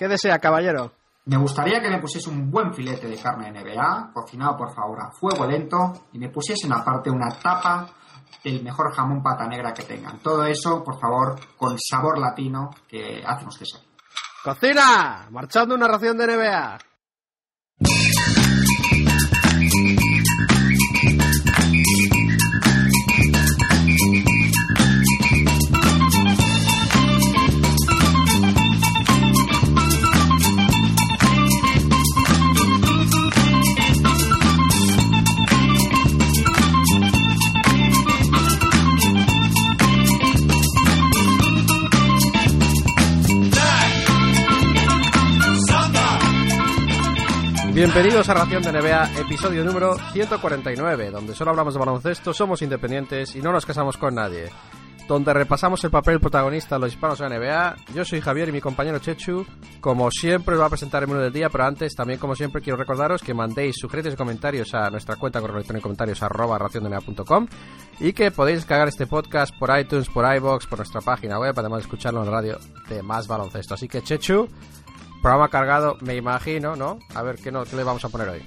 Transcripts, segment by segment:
¿Qué desea, caballero? Me gustaría que me pusiese un buen filete de carne de NBA, cocinado por favor a fuego lento, y me pusiesen aparte una tapa del mejor jamón pata negra que tengan. Todo eso, por favor, con sabor latino que hacen ustedes aquí. ¡Cocina! Marchando una ración de NBA. Bienvenidos a Ración de NBA, episodio número 149, donde solo hablamos de baloncesto, somos independientes y no nos casamos con nadie. Donde repasamos el papel protagonista de los hispanos de la NBA. Yo soy Javier y mi compañero Chechu. Como siempre, os va a presentar el menú del día, pero antes, también como siempre, quiero recordaros que mandéis sugerencias y comentarios a nuestra cuenta correo electrónico comentarios arroba y que podéis descargar este podcast por iTunes, por iBox, por nuestra página web, además de escucharlo en la radio de más baloncesto. Así que, Chechu, Programa cargado, me imagino, ¿no? A ver qué, no, qué le vamos a poner hoy.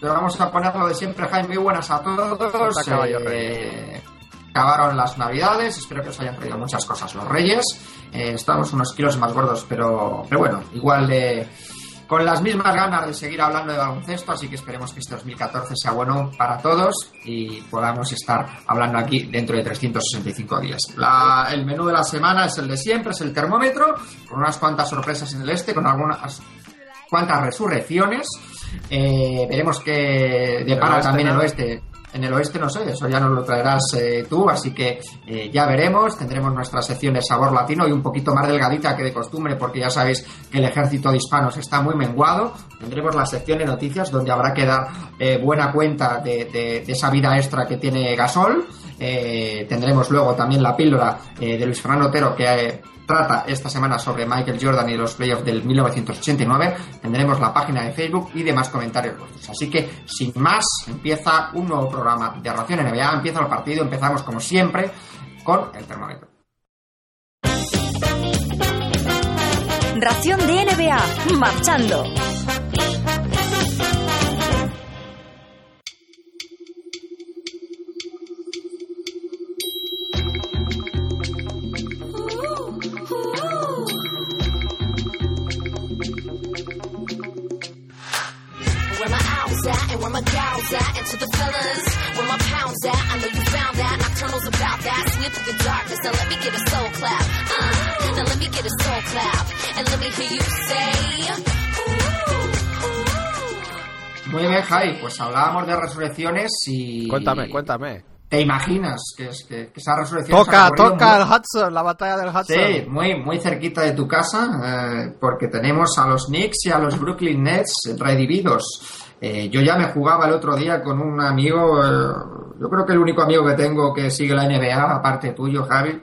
Le vamos a poner lo de siempre, Jaime. Muy buenas a todos. Eh, acabaron las navidades, espero que os hayan traído muchas cosas los reyes. Eh, estamos unos kilos más gordos, pero, pero bueno, igual de con las mismas ganas de seguir hablando de baloncesto, así que esperemos que este 2014 sea bueno para todos y podamos estar hablando aquí dentro de 365 días. el menú de la semana es el de siempre, es el termómetro, con unas cuantas sorpresas en el este, con algunas cuantas resurrecciones. Eh, veremos que depara también el oeste en el oeste no sé, eso ya nos lo traerás eh, tú, así que eh, ya veremos. Tendremos nuestra sección de sabor latino y un poquito más delgadita que de costumbre, porque ya sabéis que el ejército de hispanos está muy menguado. Tendremos la sección de noticias donde habrá que dar eh, buena cuenta de, esa vida extra que tiene Gasol. tendremos luego también la píldora de Luis Fernando Otero que trata esta semana sobre Michael Jordan y los playoffs del 1989. Tendremos la página de Facebook y demás comentarios Así que, sin más, empieza un nuevo programa de Ración NBA. Empieza el partido. Empezamos, como siempre, con el termómetro. Ración de NBA, marchando. Muy bien, Jai, pues hablábamos de resurrecciones y... Cuéntame, cuéntame. ¿Te imaginas que, es, que, esa resurrección... Toca, toca el Hudson, la batalla del Hudson. Sí, muy, muy cerquita de tu casa, eh, porque tenemos a los Knicks y a los Brooklyn Nets redividos. Eh, yo ya me jugaba el otro día con un amigo, eh, yo creo que el único amigo que tengo que sigue la NBA, aparte tuyo, Javi,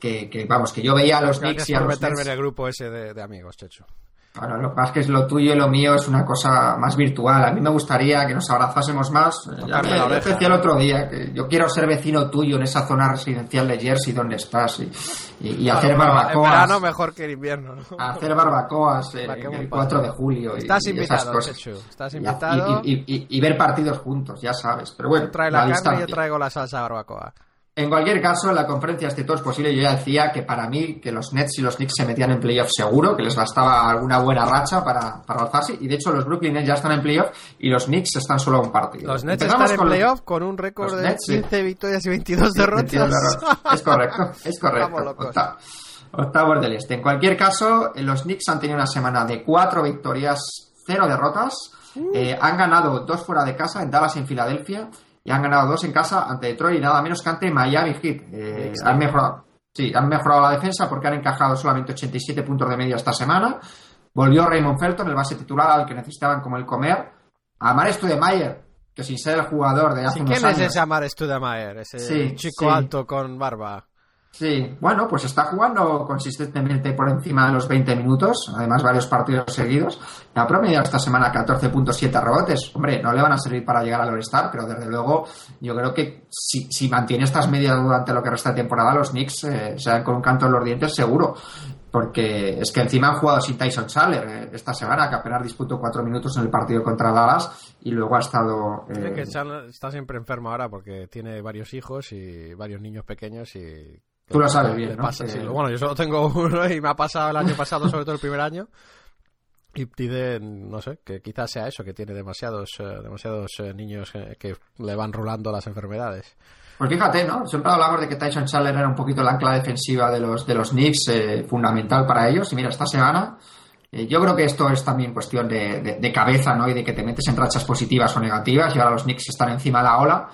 que, que vamos, que yo veía a los Knicks y a los meterme en el grupo ese de, de amigos, Checho. Ahora, lo que pasa es que es lo tuyo y lo mío es una cosa más virtual. A mí me gustaría que nos abrazásemos más. Ya me lo decía el otro día, que yo quiero ser vecino tuyo en esa zona residencial de Jersey donde estás y, y, hacer barbacoas. En verano mejor que en invierno. ¿no? Hacer barbacoas el 4 de julio. Estás y, invitado, esas cosas. Estás invitado. Y, ver partidos juntos, ya sabes. Pero bueno, trae la, la carne y yo traigo la salsa barbacoa. En cualquier caso, en la conferencia este todo es posible. Yo ya decía que para mí que los Nets y los Knicks se metían en playoff seguro, que les bastaba alguna buena racha para, para alzarse. Y de hecho, los Brooklyn Nets ya están en playoff y los Knicks están solo a un partido. Los Nets están en playoff con un récord de 15 victorias y 22 derrotas. es correcto, es correcto. Octavos del Este. En cualquier caso, los Knicks han tenido una semana de 4 victorias, 0 derrotas. Uh. Eh, han ganado dos fuera de casa en Dallas y en Filadelfia y han ganado dos en casa ante Detroit y nada menos que ante Miami Heat. Eh, han mejorado, sí, han mejorado la defensa porque han encajado solamente 87 puntos de media esta semana. Volvió Raymond Felton, el base titular al que necesitaban como el comer. Amar Studemayer, que sin ser el jugador de hace sí, unos ¿Quién años. es ese Amar Studemayer? Ese Sí, chico sí. alto con barba. Sí, bueno, pues está jugando consistentemente por encima de los 20 minutos, además varios partidos seguidos. Ha promediado esta semana 14.7 rebotes. Hombre, no le van a servir para llegar al All-Star, pero desde luego yo creo que si, si mantiene estas medidas durante lo que resta de temporada, los Knicks eh, se dan con un canto en los dientes seguro. porque es que encima han jugado sin Tyson Chandler eh, esta semana, que apenas disputó cuatro minutos en el partido contra Dallas y luego ha estado... Eh... que Chandler está siempre enfermo ahora porque tiene varios hijos y varios niños pequeños y... Tú lo sabes bien, ¿no? bueno, yo solo tengo uno y me ha pasado el año pasado, sobre todo el primer año. Y pide, no sé, que quizás sea eso, que tiene demasiados, eh, demasiados eh, niños que le van rulando las enfermedades. Pues fíjate, ¿no? Siempre hablamos de que Tyson Chandler era un poquito la ancla defensiva de los, de los Knicks, eh, fundamental para ellos. Y mira, esta semana, eh, yo creo que esto es también cuestión de, de, cabeza, ¿no? Y de que te metes en rachas positivas o negativas. Y ahora los Knicks están encima de la ola.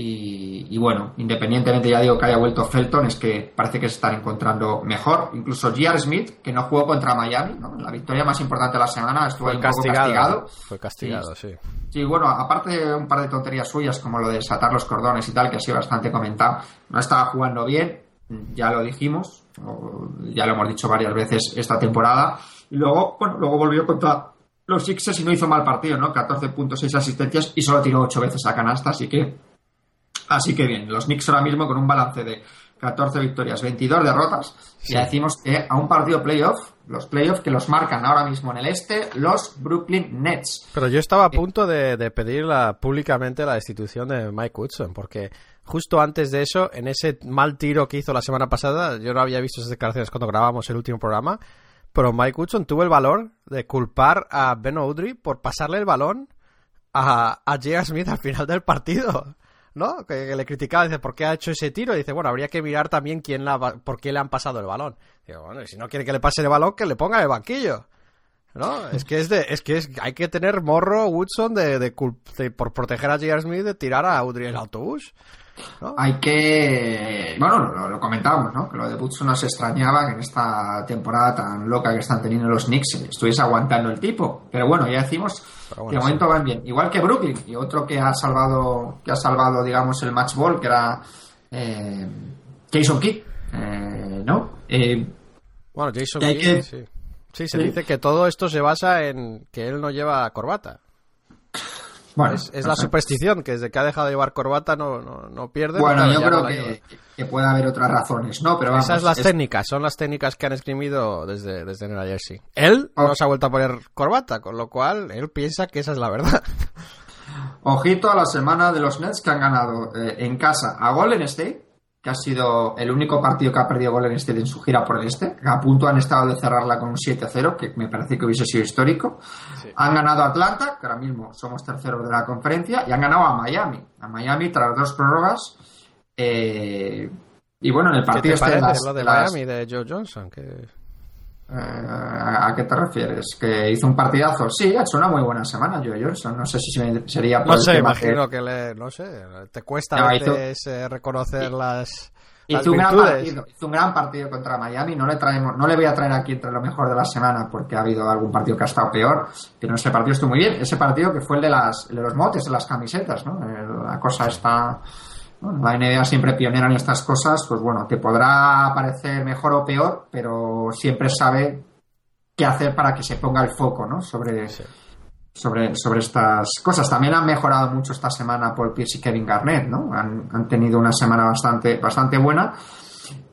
Y, bueno, independientemente, ya digo que haya vuelto Felton, es que parece que se están encontrando mejor. Incluso J.R. Smith, que no jugó contra Miami, ¿no? La victoria más importante de la semana, estuvo un castigado, poco castigado. Fue castigado, sí. sí. bueno, aparte de un par de tonterías suyas, como lo de desatar los cordones y tal, que ha sido bastante comentado, no estaba jugando bien, ya lo dijimos, ya lo hemos dicho varias veces esta temporada. Y luego, bueno, luego volvió contra los Sixers y no hizo mal partido, ¿no? 14.6 asistencias y solo tiró 8 veces a canasta, así que Así que bien, los Knicks ahora mismo con un balance de 14 victorias, 22 derrotas. Ya decimos que a un partido playoff, los playoffs que los marcan ahora mismo en el este, los Brooklyn Nets. Pero yo estaba a punto de, de pedir públicamente la destitución de Mike Woodson, porque justo antes de eso, en ese mal tiro que hizo la semana pasada, yo no había visto esas declaraciones cuando grabamos el último programa, pero Mike Woodson tuvo el valor de culpar a Ben Audrey por pasarle el balón a, a J.R. Smith al final del partido. ¿No? Que, le criticaba, dice, ¿por qué ha hecho ese tiro? Y dice, bueno, habría que mirar también quién la, por qué le han pasado el balón. Digo, bueno, si no quiere que le pase el balón, que le ponga el banquillo. ¿No? Es que es de, es que es, hay que tener morro Woodson de, de, por proteger a J.R. Smith de tirar a Audrey en el autobús. Hay que. Bueno, lo, comentábamos, ¿no? Que lo de Woodson nos extrañaba que en esta temporada tan loca que están teniendo los Knicks estuviese aguantando el tipo. Pero bueno, ya decimos que de momento van bien. Igual que Brooklyn y otro que ha salvado, que ha salvado, digamos, el match ball, que era eh, Jason Kidd, eh, ¿no? Eh, bueno, Jason Kidd, sí. Sí, se dice que todo esto se basa en que él no lleva corbata es, la superstición, que desde que ha dejado de llevar corbata no, no, pierde. Bueno, yo creo que, puede haber otras razones, ¿no? Pero Esas las técnicas, son las técnicas que han escribido desde, desde Nueva Jersey. Él no se ha vuelto a poner corbata, con lo cual él piensa que esa es la verdad. Ojito a la semana de los Nets que han ganado eh, en casa a Golden State, que ha sido el único partido que ha perdido Golden State en su gira por el este. A punto han estado de cerrarla con un 7-0, que me parece que hubiese sido histórico. Han ganado a Atlanta, que ahora mismo somos terceros de la conferencia, y han ganado a Miami. A Miami tras dos prórrogas. Eh, y bueno, en el partido ¿Qué te este parece lo de Miami de Joe Johnson? Que ¿A qué te refieres? ¿Que hizo un partidazo? Sí, ha hecho una muy buena semana, Joe Johnson. No sé si sería por No sé, imagino que... le, no sé, te cuesta a veces eh, reconocer las, hizo, un gran partido, hizo un gran partido contra Miami. No le traemos, no le voy a traer aquí entre lo mejor de la semana porque ha habido algún partido que ha estado peor. Pero ese partido estuvo muy bien. Ese partido que fue el de, las, de los motes, de las camisetas, ¿no? Eh, la cosa está bueno, la NBA siempre pionera en estas cosas, pues bueno, te podrá parecer mejor o peor, pero siempre sabe qué hacer para que se ponga el foco, ¿no? Sobre, sobre, sobre estas cosas. También han mejorado mucho esta semana Paul Pierce y Kevin Garnett, ¿no? Han, han tenido una semana bastante, bastante buena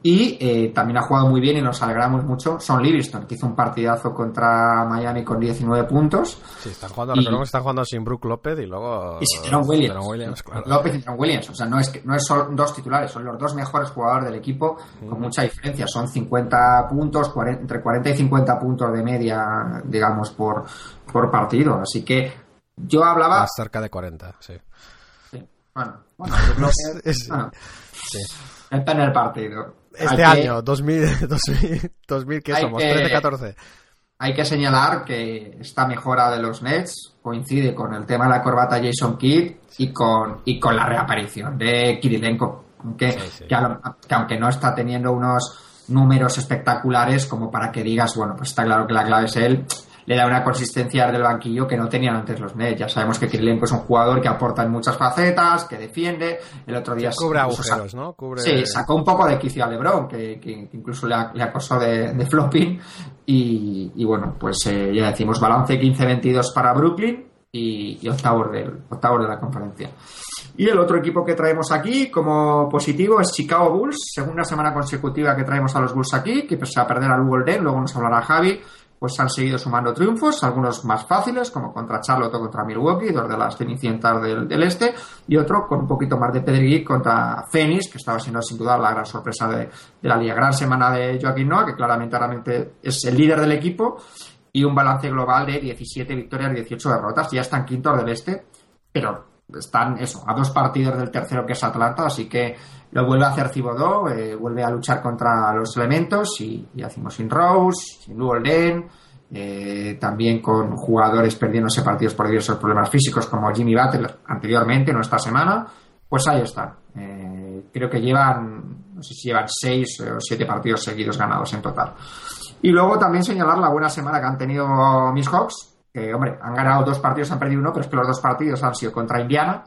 y eh, también ha jugado muy bien y nos alegramos mucho Son Livingston, que hizo un partidazo contra Miami con 19 puntos. Sí, están jugando, y, están jugando sin Brook López y luego. Y sin Williams. López y Teron Williams. O sea, no es, que, no es solo dos titulares, son los dos mejores jugadores del equipo con mucha diferencia. Son 50 puntos, entre 40 y 50 puntos de media, digamos, por, por partido. Así que yo hablaba. Más cerca de 40, sí. Bueno, bueno, López, bueno. Sí. Está en el partido. Este año, 2000, 2000, ¿qué somos? 13-14. Hay que señalar que esta mejora de los Nets coincide con el tema de la corbata Jason Kidd y con, y con la reaparición de Kirilenko, que, que, aunque no está teniendo unos números espectaculares como para que digas, bueno, pues está claro que la clave es él, le da una consistencia del banquillo que no tenían antes los Nets. Ya sabemos que Kirilenko es un jugador que aporta en muchas facetas, que defiende. El otro día... Cubre agujeros, ¿no? Cubre... Sí, sacó un poco de quicio a LeBron, que, que incluso le, acosó de, de flopping. Y, y, bueno, pues eh, ya decimos balance 15-22 para Brooklyn y, octavos, del, octavos de la conferencia. Y el otro equipo que traemos aquí como positivo es Chicago Bulls, segunda semana consecutiva que traemos a los Bulls aquí, que pese a perder al Golden, luego nos hablará Javi, pues han seguido sumando triunfos, algunos más fáciles, como contra Charlotte o contra Milwaukee, dos de las cenicientas del, este, y otro con un poquito más de pedregui contra Phoenix, que estaba siendo sin duda la gran sorpresa de, la liga. Gran semana de Joaquín Noah, que claramente es el líder del equipo, y un balance global de 17 victorias y 18 derrotas. Ya están quintos del este, pero están eso, a dos partidos del tercero que es Atlanta, así que lo vuelve a hacer Cibodó, eh, vuelve a luchar contra los elementos y, hacemos sin Rose, sin Luolden, eh, también con jugadores perdiéndose partidos por diversos problemas físicos como Jimmy Butler anteriormente, no esta semana, pues ahí están. Eh, creo que llevan, no sé si llevan seis o siete partidos seguidos ganados en total. Y luego también señalar la buena semana que han tenido mis Hawks, que, hombre, han ganado dos partidos, han perdido uno, pero es que los dos partidos han sido contra Indiana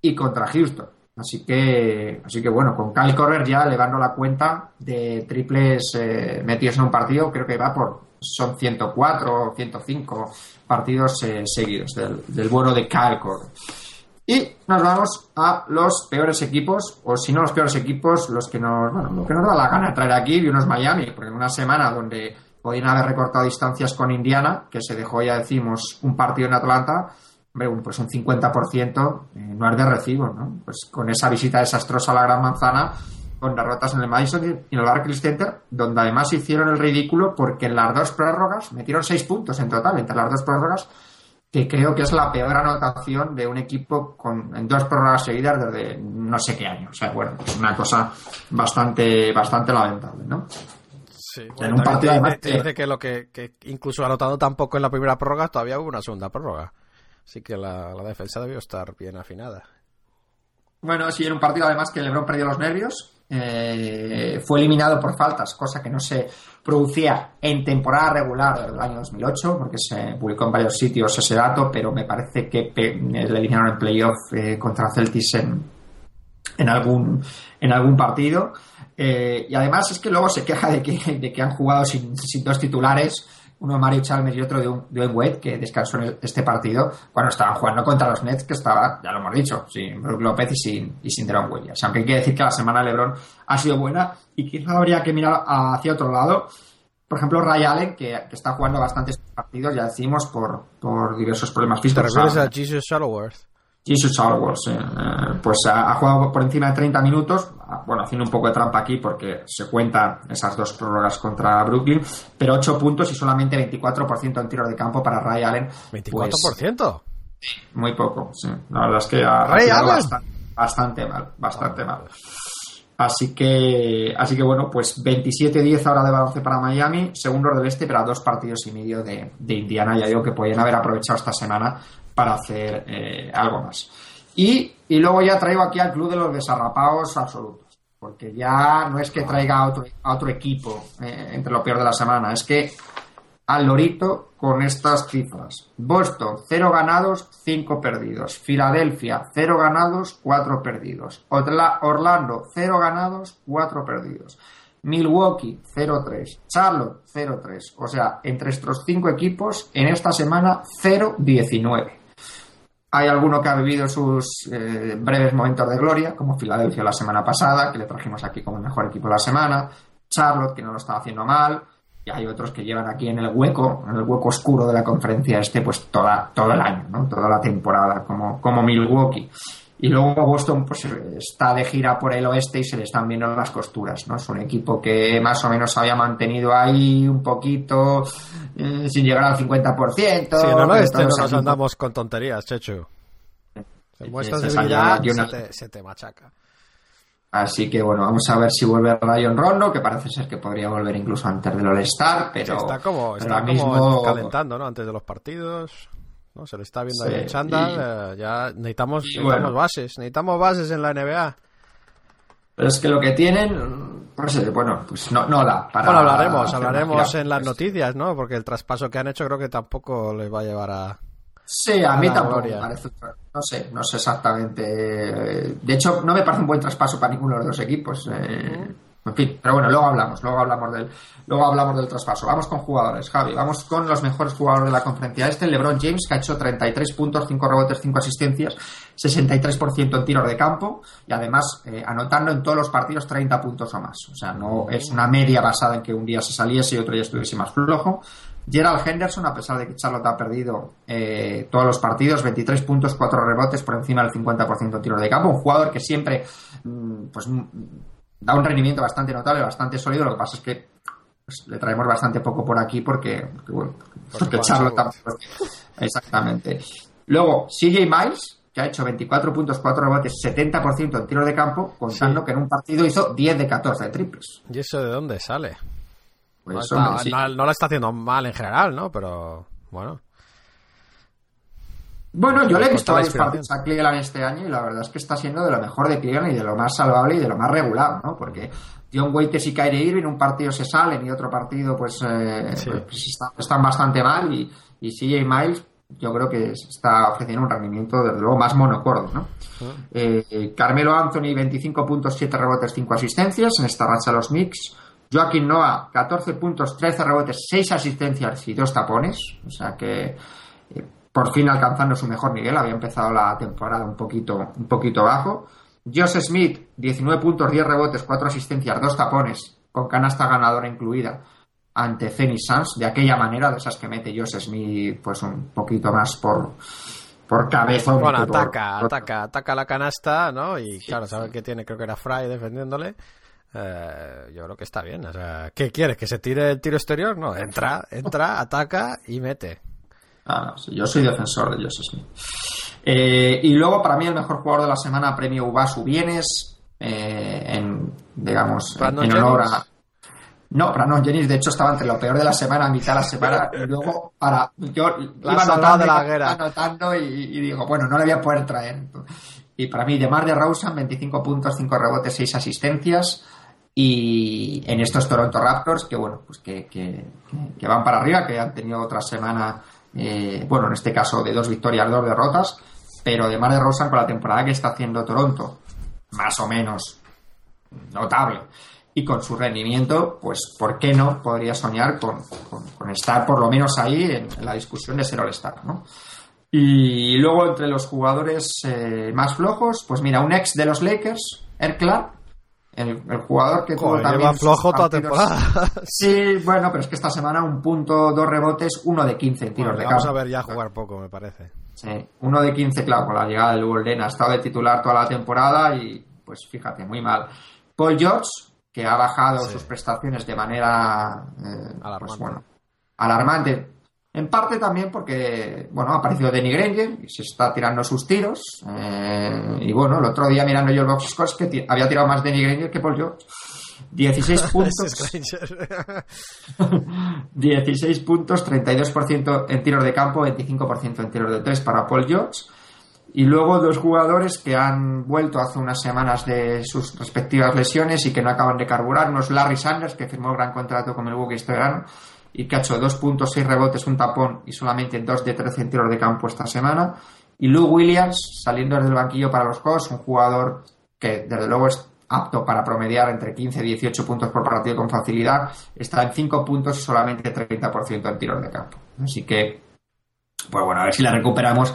y contra Houston. Así que, así que bueno, con Kyle Correr ya elevando la cuenta de triples eh, metidos en un partido, creo que va por, son 104 o 105 partidos eh, seguidos del, del, bueno de Kyle Correr. Y nos vamos a los peores equipos, o si no los peores equipos, los que nos, bueno, lo que nos da la gana traer aquí, y unos Miami, porque en una semana donde podían haber recortado distancias con Indiana, que se dejó ya decimos un partido en Atlanta, pues un 50% eh, no es de recibo, ¿no? Pues con esa visita desastrosa a la Gran Manzana, con derrotas en el Madison y en el Barclays Center, donde además hicieron el ridículo porque en las dos prórrogas metieron seis puntos en total, entre las dos prórrogas, que creo que es la peor anotación de un equipo con, en dos prórrogas seguidas desde no sé qué año. O sea, bueno, es una cosa bastante, bastante lamentable, ¿no? Sí, en un partido dice que lo que, incluso ha anotado tampoco en la primera prórroga, todavía hubo una segunda prórroga. Así que la, defensa debió estar bien afinada. Bueno, sí, en un partido además que LeBron perdió los nervios, eh, fue eliminado por faltas, cosa que no se producía en temporada regular del año 2008, porque se publicó en varios sitios ese dato, pero me parece que le eliminaron en playoff eh, contra Celtics en, en, algún, en algún partido. Eh, y además es que luego se queja de que, de que han jugado sin, dos titulares, uno Mario Chalmers y otro de, un, de Wade, que descansó en este partido, cuando estaban jugando contra los Nets, que estaba, ya lo hemos dicho, sin Brook López y sin, y sin Deron Williams. Aunque hay que decir que la semana de LeBron ha sido buena y quizá habría que mirar hacia otro lado. Por ejemplo, Ray Allen, que, está jugando bastantes partidos, ya decimos, por, por diversos problemas físicos. ¿Te refieres a Jesus Shuttleworth? Jesus Wars, eh, pues ha, jugado por encima de 30 minutos, bueno, haciendo un poco de trampa aquí porque se cuentan esas dos prórrogas contra Brooklyn, pero 8 puntos y solamente 24% en tiro de campo para Ray Allen. ¿24%? Pues, muy poco, sí. La verdad es que ha, Ray bastante, bastante, mal, bastante mal. Así que, así que bueno, pues 27-10 ahora de balance para Miami, segundo del este, pero a dos partidos y medio de, de Indiana. Ya digo que podían haber aprovechado esta semana para hacer eh, algo más. Y, y, luego ya traigo aquí al club de los desarrapados absolutos, porque ya no es que traiga a otro, a otro equipo eh, entre lo peor de la semana, es que al lorito con estas cifras. Boston, 0 ganados, 5 perdidos. Filadelfia, 0 ganados, 4 perdidos. Orlando, 0 ganados, 4 perdidos. Milwaukee 0-3, Charlotte 0-3. O sea, entre estos cinco equipos, en esta semana 0-19. Hay alguno que ha vivido sus eh, breves momentos de gloria, como Filadelfia la semana pasada, que le trajimos aquí como el mejor equipo de la semana, Charlotte, que no lo estaba haciendo mal, y hay otros que llevan aquí en el hueco, en el hueco oscuro de la conferencia este, pues toda, todo el año, ¿no? toda la temporada, como, como Milwaukee. Y luego Boston pues, está de gira por el oeste y se le están viendo las costuras. ¿no? Es un equipo que más o menos había mantenido ahí un poquito eh, sin llegar al 50%. Sí, no, no, este no nos andamos con tonterías, Chechu. Se muestra debilidad, se, se te machaca. Así que bueno, vamos a ver si vuelve Ryan Rondo, que parece ser que podría volver incluso antes del All-Star, pero. está como, está como calentando, ¿no? Antes de los partidos. ¿No? Se le está viendo ahí el chándal. Eh, ya necesitamos, bases, necesitamos bases en la NBA. Pero es que lo que tienen, pues, bueno, pues no, no da para. Bueno, hablaremos, hablaremos en las noticias, ¿no? Porque el traspaso que han hecho creo que tampoco les va a llevar a. Sí, a, mí tampoco parece. No sé, no sé exactamente. De hecho, no me parece un buen traspaso para ninguno de los dos equipos. Eh, En fin, pero bueno, luego hablamos, luego hablamos del, luego hablamos del traspaso. Vamos con jugadores, Javi. Vamos con los mejores jugadores de la conferencia este, LeBron James, que ha hecho 33 puntos, 5 rebotes, 5 asistencias, 63% en tiros de campo y además eh, anotando en todos los partidos 30 puntos o más. O sea, no es una media basada en que un día se saliese y otro día estuviese más flojo. Gerald Henderson, a pesar de que Charlotte ha perdido eh, todos los partidos, 23 puntos, 4 rebotes por encima del 50% en tiros de campo. Un jugador que siempre mm, pues, da un rendimiento bastante notable, bastante sólido. Lo que pasa es que pues, le traemos bastante poco por aquí porque, porque, bueno, porque tampoco. Exactamente. Luego, CJ Miles, que ha hecho 24 puntos, 4 rebotes, 70% en tiro de campo, contando Sí. que en un partido hizo 10 de 14 de triples. ¿Y eso de dónde sale? Pues, no, hombre, sí. no- no lo está haciendo mal en general, ¿no? Pero bueno. Bueno, yo le he visto varios partidos a Cleveland este año y la verdad es que está siendo de lo mejor de Cleveland y de lo más salvable y de lo más regular, ¿no? Porque John Waiters y Kyrie Irving un partido se salen y otro partido pues, eh, Sí. pues, está- están bastante mal y, y CJ Miles yo creo que está ofreciendo un rendimiento desde luego más monocorde, ¿no? Eh, eh, Carmelo Anthony 25 puntos, 7 rebotes, 5 asistencias en esta racha de los Knicks. Joaquín Noah 14 puntos, 13 rebotes, 6 asistencias y 2 tapones. O sea que eh, por fin alcanzando su mejor nivel. Había empezado la temporada un poquito, un poquito bajo. Josh Smith, 19 puntos, 10 rebotes, 4 asistencias, 2 tapones, con canasta ganadora incluida ante Phoenix Suns, de aquella manera, de esas que mete Josh Smith, pues un poquito más por, por cabeza. Bueno, por- ataca, por- ataca, ataca la canasta, ¿no? Y claro, sabe que tiene, creo que era Fry defendiéndole. Eh, yo creo que está bien. O sea, ¿qué quieres? ¿Que se tire el tiro exterior? No, entra, entra, ataca y mete. Ah, no, sí, yo soy defensor de Josh Smith. Eh, y luego, para mí, el mejor jugador de la semana, premio Ubasu Bienes, eh, en, digamos, en, Brandon en honor a... No, Brandon Jennings, de hecho, estaba entre lo peor de la semana, mitad de la semana, y luego, para... Yo La iba anotando, de la hoguera. anotando y, y digo, bueno, no le voy a poder traer. Y para mí, DeMar de Rosen, 25 puntos, 5 rebotes, 6 asistencias. Y en estos Toronto Raptors, que bueno, pues que, que- que van para arriba, que han tenido otra semana, eh, bueno, en este caso de dos victorias, dos derrotas, pero de Mar de Rosan con la temporada que está haciendo Toronto, más o menos notable, y con su rendimiento, pues, ¿por qué no podría soñar con, con- estar por lo menos ahí en, la discusión de ser All-Star, ¿no? Y luego entre los jugadores eh, más flojos, pues mira, un ex de los Lakers, Clark, el, el jugador que tuvo también lleva flojo toda temporada. Sí, bueno, pero es que esta semana un punto, dos rebotes, uno de 15 en tiros Bueno, de vamos campo. a ver ya jugar poco, me parece. Sí, uno de 15, claro, con la llegada del Golden ha estado de titular toda la temporada y, pues fíjate, muy mal. Paul George, que ha bajado Sí. sus prestaciones de manera, eh, Alarmante. pues bueno, alarmante. En parte también porque, bueno, ha aparecido Denny Granger y se está tirando sus tiros. eh, y bueno, el otro día mirando yo el box scores que había tirado más Denny Granger que Paul George. 16 puntos. Ese es Granger. 16 puntos, 32% en tiros de campo, 25% en tiros de tres para Paul George. Y luego dos jugadores que han vuelto hace unas semanas de sus respectivas lesiones y que no acaban de carburar. Uno es Larry Sanders, que firmó el gran contrato con el Buque este verano y que ha hecho 2 puntos, 6 rebotes, un tapón y solamente 2 de 13 en tiros de campo esta semana. Y Lou Williams, saliendo desde el banquillo para los Hawks, un jugador que desde luego es apto para promediar entre 15 y 18 puntos por partido con facilidad, está en 5 puntos y solamente 30% en tiros de campo. Así que, pues bueno, a ver si la recuperamos,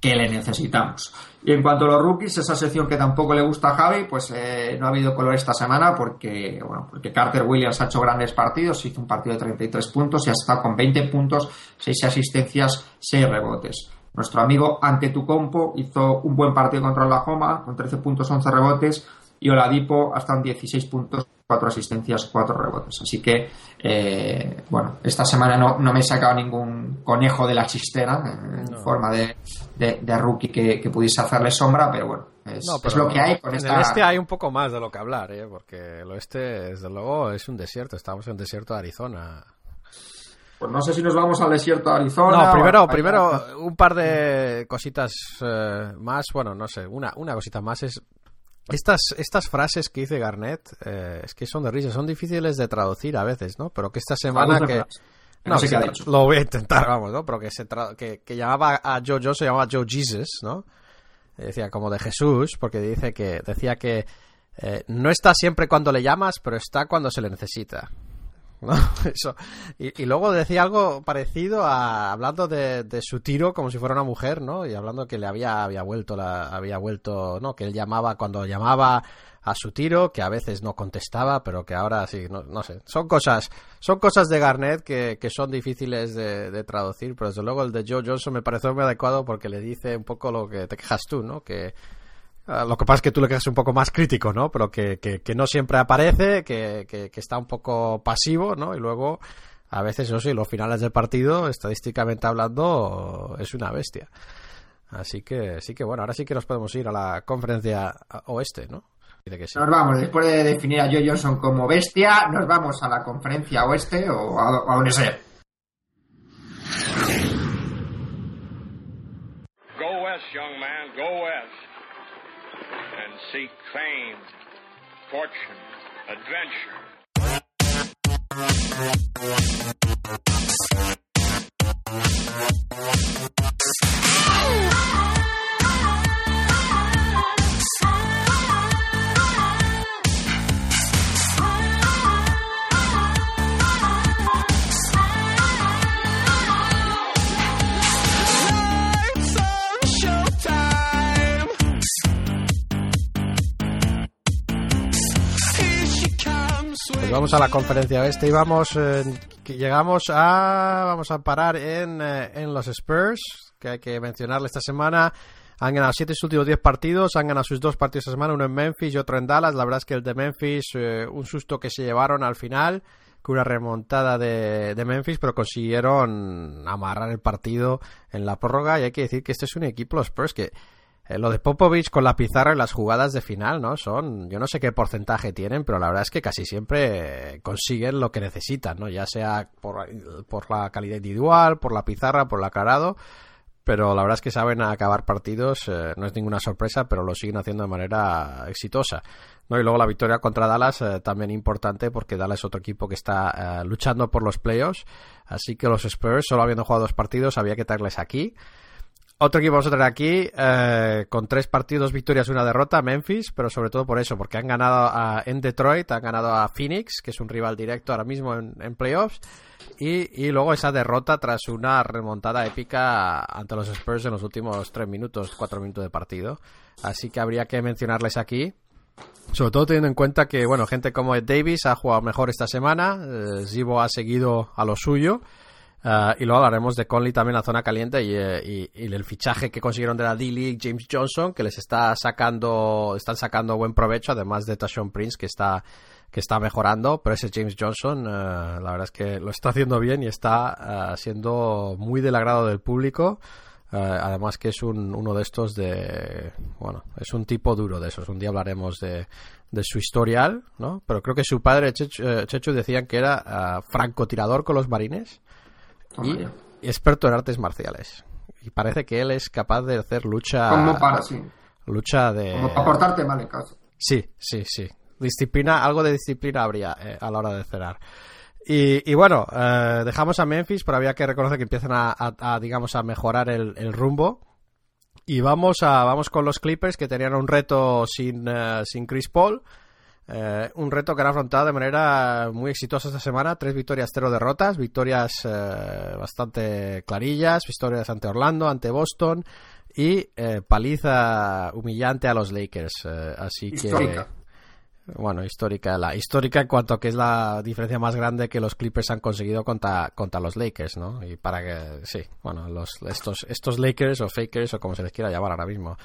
que le necesitamos. Y en cuanto a los rookies, esa sección que tampoco le gusta a Javi, pues eh, no ha habido color esta semana porque, bueno, porque Carter Williams ha hecho grandes partidos, hizo un partido de 33 puntos y ha estado con 20 puntos, 6 asistencias, 6 rebotes. Nuestro amigo Antetokounmpo hizo un buen partido contra Oklahoma, con 13 puntos, 11 rebotes, y Oladipo hasta en 16 puntos, 4 asistencias, 4 rebotes. Así que, eh, bueno, esta semana no, no me he sacado ningún conejo de la chistera eh, en No. forma de, de- de rookie que, que pudiese hacerle sombra, pero bueno, es, No, es lo que hay con en esta... el este hay un poco más de lo que hablar, ¿eh? porque el oeste, desde luego, es un desierto. Estamos en un desierto de Arizona. Pues no sé si nos vamos al desierto de Arizona. No, o primero, a- primero un par de cositas eh, más. Bueno, no sé, una, una cosita más es. Estas, estas frases que dice Garnett, eh, es que son de risa, son difíciles de traducir a veces, ¿no? Pero que esta semana que. No sé que qué ha se- dicho. Lo voy a intentar, vamos, ¿no? Pero que, se tra- que, que llamaba a Joe se llamaba Joe Jesus, ¿no? Decía como de Jesús, porque dice que decía que eh, no está siempre cuando le llamas, pero está cuando se le necesita. Eso. Y, luego decía algo parecido a hablando de, su tiro como si fuera una mujer, ¿no? Y hablando que le había, había vuelto la, había vuelto, ¿no? Que él llamaba cuando llamaba a su tiro, que a veces no contestaba, pero que ahora sí, no, no sé. Son cosas, son cosas de Garnett que, que son difíciles de, traducir, pero desde luego el de Joe Johnson me pareció muy adecuado porque le dice un poco lo que te quejas tú, ¿no? Que lo que pasa es que tú le quedas un poco más crítico, ¿no? Pero que, que, no siempre aparece, que, que, está un poco pasivo, ¿no? Y luego, a veces, eso sí, los finales del partido, estadísticamente hablando, es una bestia. Así que, sí que bueno, ahora sí que nos podemos ir a la conferencia oeste, ¿no? Nos vamos, después de definir a Joe Johnson como bestia, nos vamos a la conferencia oeste o a, a donde sea. Go west, young man, go west. And seek fame, fortune, adventure. Vamos a la conferencia oeste y vamos, eh, llegamos a, vamos a parar en, eh, en los Spurs, que hay que mencionarle esta semana. Han ganado siete de sus últimos 10 partidos, han ganado sus dos partidos esta semana, uno en Memphis y otro en Dallas. La verdad es que el de Memphis, eh, un susto que se llevaron al final, con una remontada de, de, Memphis, pero consiguieron amarrar el partido en la prórroga. Y hay que decir que este es un equipo, los Spurs, que eh, lo de Popovich con la pizarra y las jugadas de final, ¿no? Son, yo no sé qué porcentaje tienen, pero la verdad es que casi siempre consiguen lo que necesitan, ¿no? Ya sea por, por la calidad individual, por la pizarra, por el aclarado, pero la verdad es que saben acabar partidos, eh, no es ninguna sorpresa, pero lo siguen haciendo de manera exitosa. ¿no? Y luego la victoria contra Dallas eh, también importante porque Dallas es otro equipo que está luchando por los playoffs, así que los Spurs, solo habiendo jugado dos partidos, había que traerles aquí. Otro equipo vamos a tener aquí eh, con tres partidos, victorias y una derrota, Memphis, pero sobre todo por eso, porque han ganado en Detroit, han ganado a Phoenix, que es un rival directo ahora mismo en, playoffs, y, luego esa derrota tras una remontada épica ante los Spurs en los últimos tres minutos, cuatro minutos de partido. Así que habría que mencionarles aquí. Sobre todo teniendo en cuenta que, bueno, gente como Ed Davis ha jugado mejor esta semana, eh, Zibo ha seguido a lo suyo. Uh, y luego hablaremos de Conley también la zona caliente y, eh, y, y, el fichaje que consiguieron de la D-League, James Johnson, que les está sacando, están sacando buen provecho, además de Tashon Prince, que está, que está mejorando, pero ese James Johnson, uh, la verdad es que lo está haciendo bien y está uh, siendo muy del agrado del público. además que es un, uno de estos de, bueno, es un tipo duro de esos. Un día hablaremos de, de su historial, ¿no? Pero creo que su padre, Chechu, Chechu decían que era francotirador con los marines y experto en artes marciales. Y parece que él es capaz de hacer lucha. Como para, sí. Lucha de. Como para portarte mal en casa. Sí, sí, sí. Disciplina, algo de disciplina habría eh, a la hora de cerrar. Y, y bueno, eh, dejamos a Memphis, pero había que reconocer que empiezan a, digamos, a mejorar el, el, rumbo. Y vamos a vamos con los Clippers que tenían un reto sin, eh, sin Chris Paul. Eh, un reto que han afrontado de manera muy exitosa esta semana. Tres victorias, cero derrotas. Victorias eh, bastante clarillas. Victorias ante Orlando, ante Boston. Y eh, paliza humillante a los Lakers. así que bueno, histórica, la histórica en cuanto a que es la diferencia más grande que los Clippers han conseguido contra, contra los Lakers, ¿no? Y para que, sí, bueno, los, estos, estos Lakers o Fakers o como se les quiera llamar ahora mismo.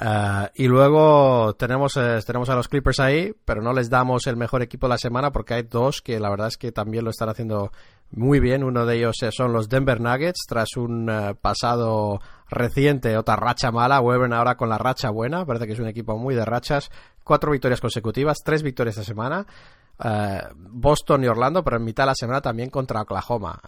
Uh, y luego tenemos, eh, tenemos a los Clippers ahí, pero no les damos el mejor equipo de la semana porque hay dos que la verdad es que también lo están haciendo muy bien. Uno de ellos eh, son los Denver Nuggets, tras un uh, pasado reciente, otra racha mala, vuelven ahora con la racha buena. Parece que es un equipo muy de rachas cuatro victorias consecutivas, tres victorias esta semana. Eh, Boston y Orlando, pero en mitad de la semana también contra Oklahoma.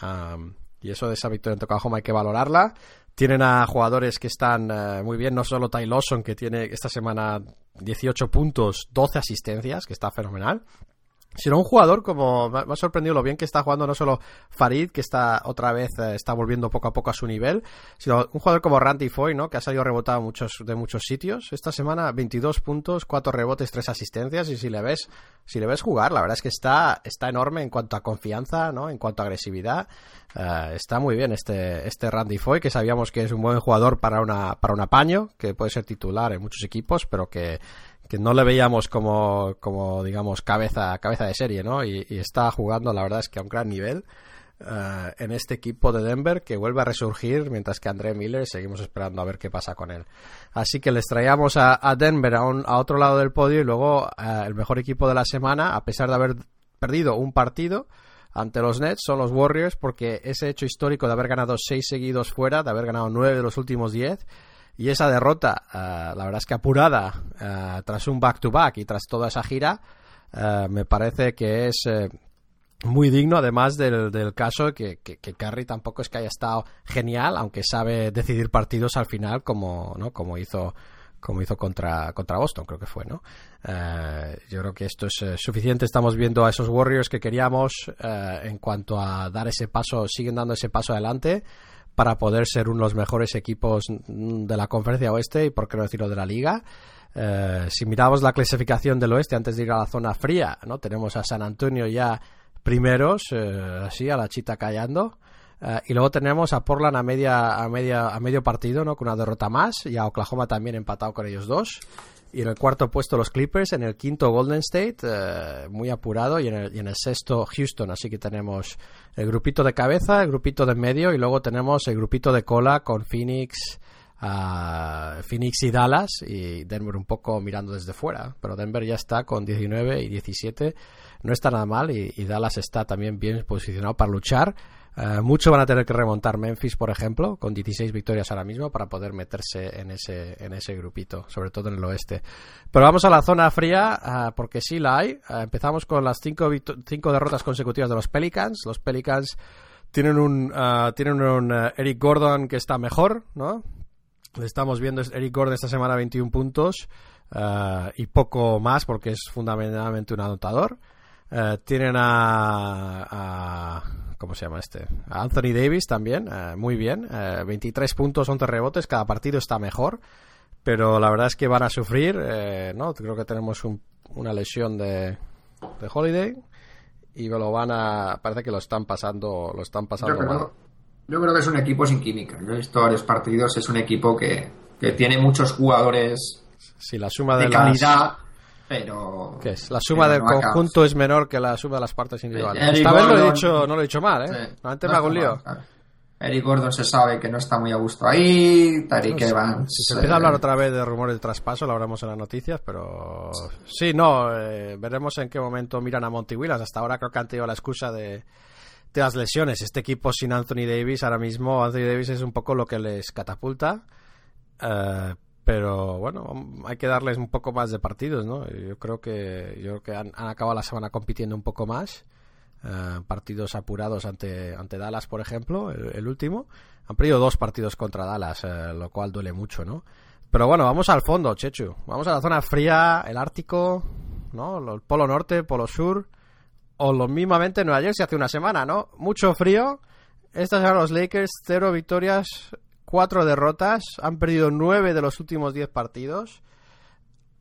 y eso de esa victoria en Oklahoma hay que valorarla. Tienen a jugadores que están eh, muy bien, no solo Ty Lawson, que tiene esta semana 18 puntos, 12 asistencias, que está fenomenal. Sino un jugador como me ha sorprendido lo bien que está jugando no solo Farid, que está otra vez eh, está volviendo poco a poco a su nivel, sino un jugador como Randy Foy, ¿no? que ha salido rebotado muchos, de muchos sitios. Esta semana 22 puntos, 4 rebotes, 3 asistencias y si le ves si le ves jugar, la verdad es que está está enorme en cuanto a confianza, ¿no? En cuanto a agresividad. Eh, está muy bien este este Randy Foy, que sabíamos que es un buen jugador para una para un apaño, que puede ser titular en muchos equipos, pero que que no le veíamos como, como digamos, cabeza, cabeza de serie, ¿no? Y, está jugando, la verdad es que a un gran nivel eh, en este equipo de Denver que vuelve a resurgir, mientras que André Miller seguimos esperando a ver qué pasa con él. Así que les traíamos a, Denver a, un, a, otro lado del podio y luego eh, el mejor equipo de la semana, a pesar de haber perdido un partido ante los Nets, son los Warriors, porque ese hecho histórico de haber ganado seis seguidos fuera, de haber ganado nueve de los últimos diez, y esa derrota, eh, la verdad es que apurada, eh, tras un back-to-back y tras toda esa gira, eh, me parece que es muy digno, además del, del caso que, que, que Curry tampoco es que haya estado genial, aunque sabe decidir partidos al final, como, ¿no? como hizo como hizo contra, contra Boston, creo que fue, ¿no? yo creo que esto es suficiente. Estamos viendo a esos Warriors que queríamos en cuanto a dar ese paso, siguen dando ese paso adelante para poder ser uno de los mejores equipos de la conferencia oeste y por qué no decirlo de la liga. Eh, si miramos la clasificación del oeste antes de ir a la zona fría, no tenemos a San Antonio ya primeros, eh, así a la chita callando. Eh, y luego tenemos a Portland a media a media a medio partido, ¿no? Con una derrota más y a Oklahoma también empatado con ellos dos. Y en el cuarto puesto los Clippers, en el quinto Golden State, eh, muy apurado, y en, el, sexto Houston. Así que tenemos el grupito de cabeza, el grupito de medio, y luego tenemos el grupito de cola con Phoenix, uh, Phoenix y Dallas, y Denver un poco mirando desde fuera. Pero Denver ya está con 19 y 17, no está nada mal, y Dallas está también bien posicionado para luchar. Eh, mucho van a tener que remontar Memphis, por ejemplo, con 16 victorias ahora mismo para poder meterse en ese, en ese grupito, sobre todo en el oeste. Pero vamos a la zona fría, eh, porque sí la hay. Eh, empezamos con las cinco, cinco derrotas consecutivas de los Pelicans. Los Pelicans tienen un, tienen un Eric Gordon que está mejor, ¿no? Estamos viendo Eric Gordon esta semana 21 puntos y poco más porque es fundamentalmente un anotador. Tienen a ¿Cómo se llama este? Anthony Davis también, eh, muy bien. 23 eh, puntos, 11 rebotes, cada partido está mejor. Pero la verdad es que van a sufrir, eh, ¿no? Creo que tenemos una lesión de, de Holiday y lo van a parece que lo están pasando lo están pasando yo creo, yo creo que es un equipo sin química yo he visto varios partidos es un equipo que, que tiene muchos jugadores si la suma de, calidad pero ¿Qué es? La suma del conjunto es menor que la suma de las partes individuales. Esta vez lo he dicho, no lo he dicho mal, ¿eh? Antes me hago un lío. Eric Gordon se sabe que no está muy a gusto ahí. Tariq Evans. Si se empieza a hablar otra vez de rumores de traspaso, lo habremos en las noticias, pero. Sí, no, eh, veremos en qué momento miran a Monty Williams. Hasta ahora creo que han tenido la excusa de, de las lesiones. Este equipo sin Anthony Davis, ahora mismo, Anthony Davis es un poco lo que les catapulta. Eh, pero bueno, hay que darles un poco más de partidos, ¿no? Yo creo que yo creo que han, acabado la semana compitiendo un poco más. Eh, partidos apurados ante, ante Dallas, por ejemplo, el, último. Han perdido dos partidos contra Dallas, eh, lo cual duele mucho, ¿no? Pero bueno, vamos al fondo, Chechu. Vamos a la zona fría, el Ártico, ¿no? El Polo Norte, Polo Sur. O lo mismamente Nueva Jersey hace una semana, ¿no? Mucho frío. Estas son los Lakers, cero victorias, cuatro derrotas, han perdido nueve de los últimos diez partidos,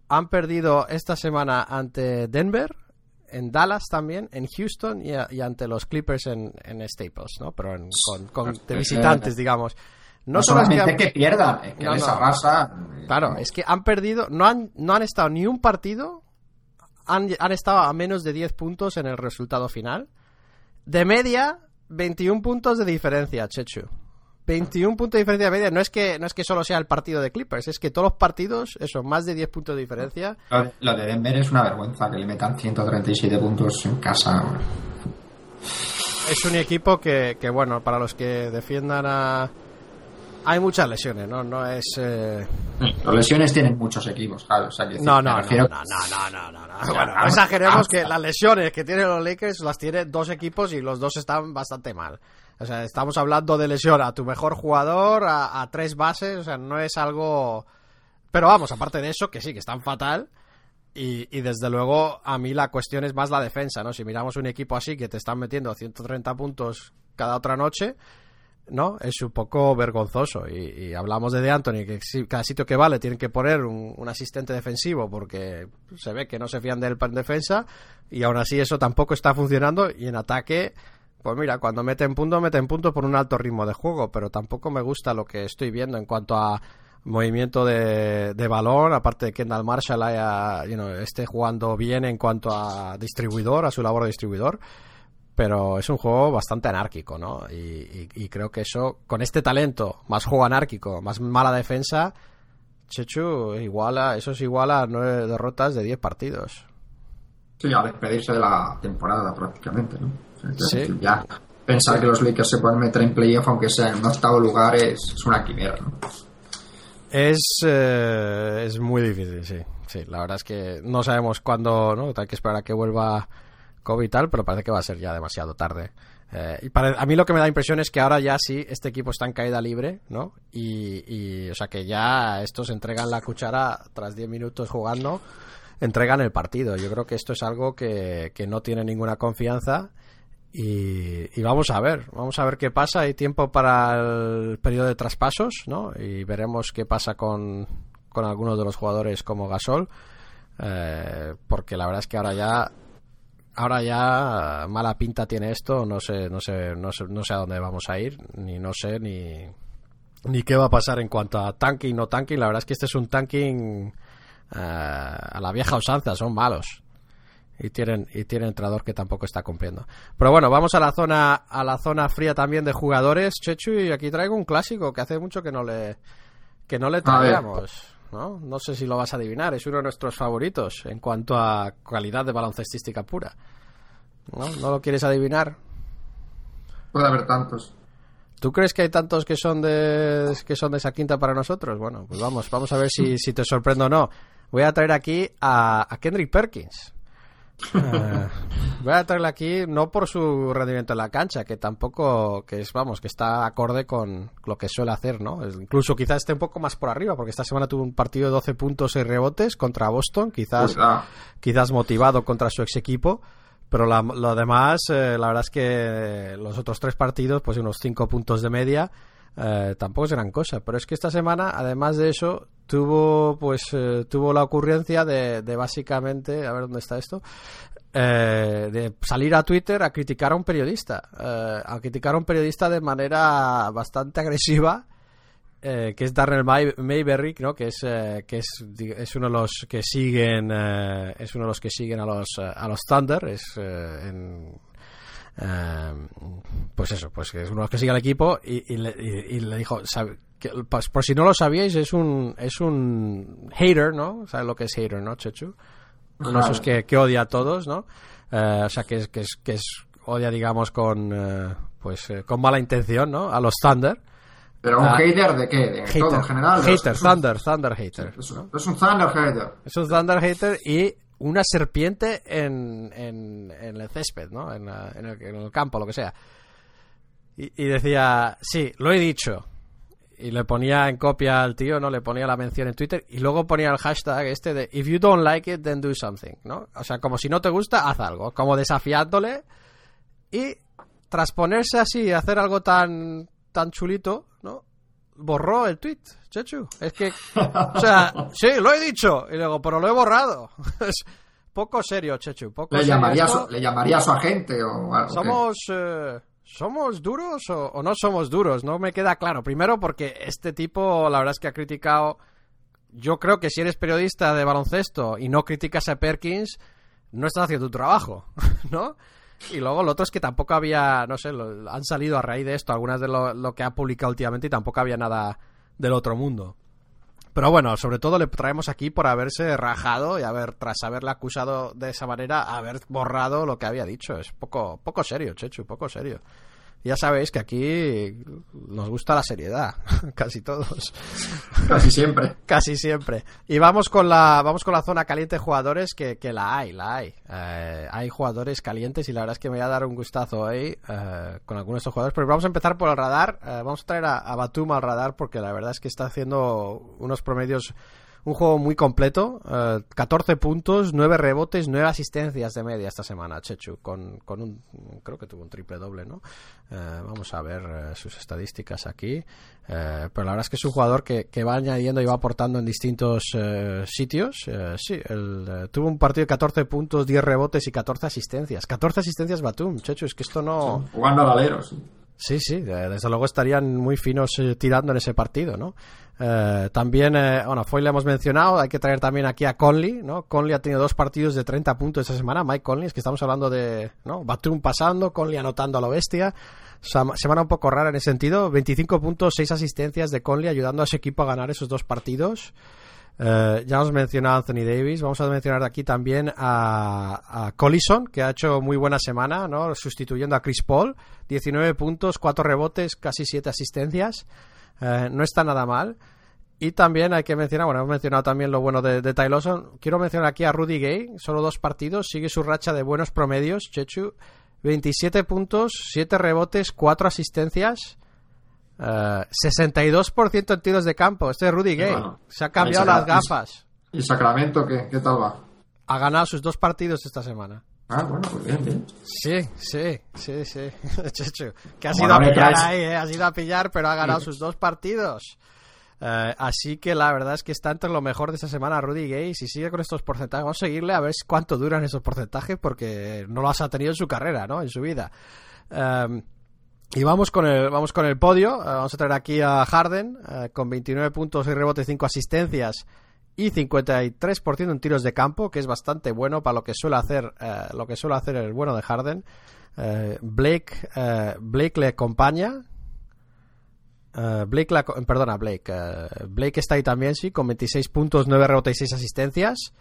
han perdido esta semana ante Denver, en Dallas también, en Houston y, ante los Clippers en, Staples, ¿no? Pero con, de visitantes, digamos. No, solamente que, pierdan, es que Claro, es que han perdido, no han, no han estado ni un partido, han, han estado a menos de 10 puntos en el resultado final. De media, 21 puntos de diferencia, Chechu. 21 puntos de diferencia media. No es que no es que solo sea el partido de Clippers, es que todos los partidos, eso, más de 10 puntos de diferencia. Lo de, Denver es una vergüenza que le metan 137 puntos en casa. Es un equipo que, que bueno, para los que defiendan a. Hay muchas lesiones, ¿no? No es. Eh... Las lesiones tienen muchos equipos, claro. no, no, no, no, no, no, no, Bueno, no exageremos que las lesiones que tienen los Lakers las tienen dos equipos y los dos están bastante mal. O sea, estamos hablando de lesión a tu mejor jugador, a, tres bases, o sea, no es algo... Pero vamos, aparte de eso, que sí, que están fatal. Y, y, desde luego, a mí la cuestión es más la defensa, ¿no? Si miramos un equipo así que te están metiendo 130 puntos cada otra noche, ¿no? Es un poco vergonzoso. Y, hablamos de De Anthony, que cada sitio que vale tienen que poner un, asistente defensivo porque se ve que no se fían del en defensa y aún así eso tampoco está funcionando y en ataque... Pues mira, cuando meten punto, meten punto por un alto ritmo de juego, pero tampoco me gusta lo que estoy viendo en cuanto a movimiento de, de balón, aparte de Kendall Marshall haya, esté jugando bien en cuanto a distribuidor, a su labor de distribuidor pero es un juego bastante anárquico, ¿no? Y, creo que eso, con este talento, más juego anárquico, más mala defensa, Chechu iguala, eso es igual a nueve derrotas de diez partidos. Sí, a despedirse de la temporada prácticamente, ¿no? Sí. Ya pensar que los Lakers se pueden meter en playoff aunque sea en un octavo lugar es, una quimera, ¿no? Es, eh, es muy difícil, sí. Sí, la verdad es que no sabemos cuándo, ¿no? Hay que esperar a que vuelva COVID y tal, pero parece que va a ser ya demasiado tarde. Eh, y a mí lo que me da impresión es que ahora ya sí, este equipo está en caída libre, ¿no? Y, o sea que ya estos entregan la cuchara tras 10 minutos jugando, entregan el partido. Yo creo que esto es algo que, no tiene ninguna confianza. Y, vamos a ver, vamos a ver qué pasa. Hay tiempo para el periodo de traspasos, ¿no? Y veremos qué pasa con, con algunos de los jugadores como Gasol. Eh, porque la verdad es que ahora ya ahora ya mala pinta tiene esto, no sé, no sé, no sé, no sé a dónde vamos a ir, ni no sé ni, ni qué va a pasar en cuanto a tanking, no tanking. La verdad es que este es un tanking eh, a la vieja usanza, son malos. Y tienen, y tienen entrenador que tampoco está cumpliendo. Pero bueno, vamos a la zona, a la zona fría también de jugadores, Chechu, y aquí traigo un clásico que hace mucho que no le, que no le traíamos. ¿no? No sé si lo vas a adivinar, es uno de nuestros favoritos en cuanto a calidad de baloncestística pura. ¿No? ¿No lo quieres adivinar? Puede haber tantos. ¿Tú crees que hay tantos que son de que son de esa quinta para nosotros? Bueno, pues vamos, vamos a ver si, si te sorprendo o no. Voy a traer aquí a, a Kendrick Perkins. Eh, voy a traerle aquí no por su rendimiento en la cancha, que tampoco, que es, vamos, que está acorde con lo que suele hacer, ¿no? Incluso quizás esté un poco más por arriba, porque esta semana tuvo un partido de 12 puntos y rebotes contra Boston, quizás, pues, ah. quizás motivado contra su ex equipo. Pero lo demás, eh, la verdad es que los otros tres partidos, pues unos 5 puntos de media, eh, tampoco es gran cosa. Pero es que esta semana, además de eso, tuvo pues eh, tuvo la ocurrencia de, básicamente, a ver dónde está esto, eh, de salir a Twitter a criticar a un periodista, eh, a criticar a un periodista de manera bastante agresiva. que es Darrell Mayberry, ¿no? que es que es, es uno de los que siguen es uno de los que siguen a los a los Thunder es en, pues eso, pues que es uno los que sigue al equipo y, le, y le, dijo, pues, por si no lo sabíais, es un, es un hater, ¿no? ¿Sabes lo que es hater, no, Chechu? Uno de esos que, que, odia a todos, ¿no? Eh, o sea, que es, que es, que es odia, digamos, con, eh, pues, eh, con mala intención, ¿no? A los Thunder. ¿Pero un ah, hater de qué? ¿De todo en general? Hater, Thunder, Thunder hater. Es, un Thunder hater. Es un Thunder hater y una serpiente en, en, en el césped, ¿no? En, en, el, en, el, campo, lo que sea. Y, y decía, sí, lo he dicho y le ponía en copia al tío, ¿no? Le ponía la mención en Twitter y luego ponía el hashtag este de if you don't like it, then do something, ¿no? O sea, como si no te gusta, haz algo, como desafiándole y tras ponerse así y hacer algo tan tan chulito, ¿no? Borró el tweet, Chechu. Es que, o sea, sí, lo he dicho y luego, pero lo he borrado. es poco serio, Chechu, poco le serio. Llamaría ¿Le llamaría a su agente o algo? Somos... Eh, ¿Somos duros o, no somos duros? No me queda claro. Primero porque este tipo, la verdad es que ha criticado... Yo creo que si eres periodista de baloncesto y no criticas a Perkins, no estás haciendo tu trabajo, ¿no? Y luego lo otro es que tampoco había, no sé, han salido a raíz de esto algunas de lo, lo, que ha publicado últimamente y tampoco había nada del otro mundo. Pero bueno, sobre todo le traemos aquí por haberse rajado y haber, tras haberle acusado de esa manera, haber borrado lo que había dicho. Es poco, poco serio, Chechu, poco serio. Ya sabéis que aquí nos gusta la seriedad, casi todos. Casi siempre. casi siempre. Y vamos con la, vamos con la zona caliente de jugadores, que, que la hay, la hay. Eh, hay jugadores calientes y la verdad es que me voy a dar un gustazo ahí eh, con algunos de estos jugadores. Pero vamos a empezar por el radar. Eh, vamos a traer a, a Batum al radar porque la verdad es que está haciendo unos promedios un juego muy completo, 14 puntos, 9 rebotes, 9 asistencias de media esta semana, Chechu, con, con un, creo que tuvo un triple doble, ¿no? vamos a ver sus estadísticas aquí, pero la verdad es que es un jugador que, que va añadiendo y va aportando en distintos sitios, sí, el, tuvo un partido de 14 puntos, 10 rebotes y 14 asistencias, 14 asistencias Batum, Chechu, es que esto no... jugando al alero, sí. Sí, desde luego estarían muy finos eh, tirando en ese partido, ¿no? Eh, también, eh, bueno, Foy le hemos mencionado, hay que traer también aquí a Conley, ¿no? Conley ha tenido dos partidos de 30 puntos esta semana, Mike Conley, es que estamos hablando de, ¿no? Batum pasando, Conley anotando a lo bestia, semana un poco rara en ese sentido, 25 puntos, 6 asistencias de Conley ayudando a su equipo a ganar esos dos partidos. Eh, ya hemos mencionado a Anthony Davis. Vamos a mencionar aquí también a, Collison, que ha hecho muy buena semana, ¿no? sustituyendo a Chris Paul. 19 puntos, 4 rebotes, casi 7 asistencias. Eh, no está nada mal. Y también hay que mencionar, bueno, hemos mencionado también lo bueno de, de Ty Lawson. Quiero mencionar aquí a Rudy Gay, solo dos partidos, sigue su racha de buenos promedios, Chechu. 27 puntos, 7 rebotes, 4 asistencias. 62% eh, en tiros de campo. Este es Rudy Gay. se ha cambiado las gafas. ¿Y Sacramento qué, qué tal va? Ha ganado sus dos partidos esta semana. Ah, bueno, pues bien, bien. Sí, sí, sí, sí. que ha sido a pillar ahí, ¿eh? ha sido a pillar, pero ha ganado sus dos partidos. Eh, así que la verdad es que está entre lo mejor de esta semana Rudy Gay. Si sigue con estos porcentajes, vamos a seguirle a ver cuánto duran esos porcentajes, porque no los ha tenido en su carrera, ¿no? En su vida. Um, y vamos con el, vamos con el podio. Eh, vamos a traer aquí a Harden eh, con 29 puntos y rebotes, 5 asistencias y 53% en tiros de campo, que es bastante bueno para lo que suele hacer, eh, lo que suele hacer el bueno de Harden. Blake, Blake le acompaña. Blake perdona, Blake. Blake está ahí también, sí, con 26 puntos, 9 rebotes y 6 asistencias.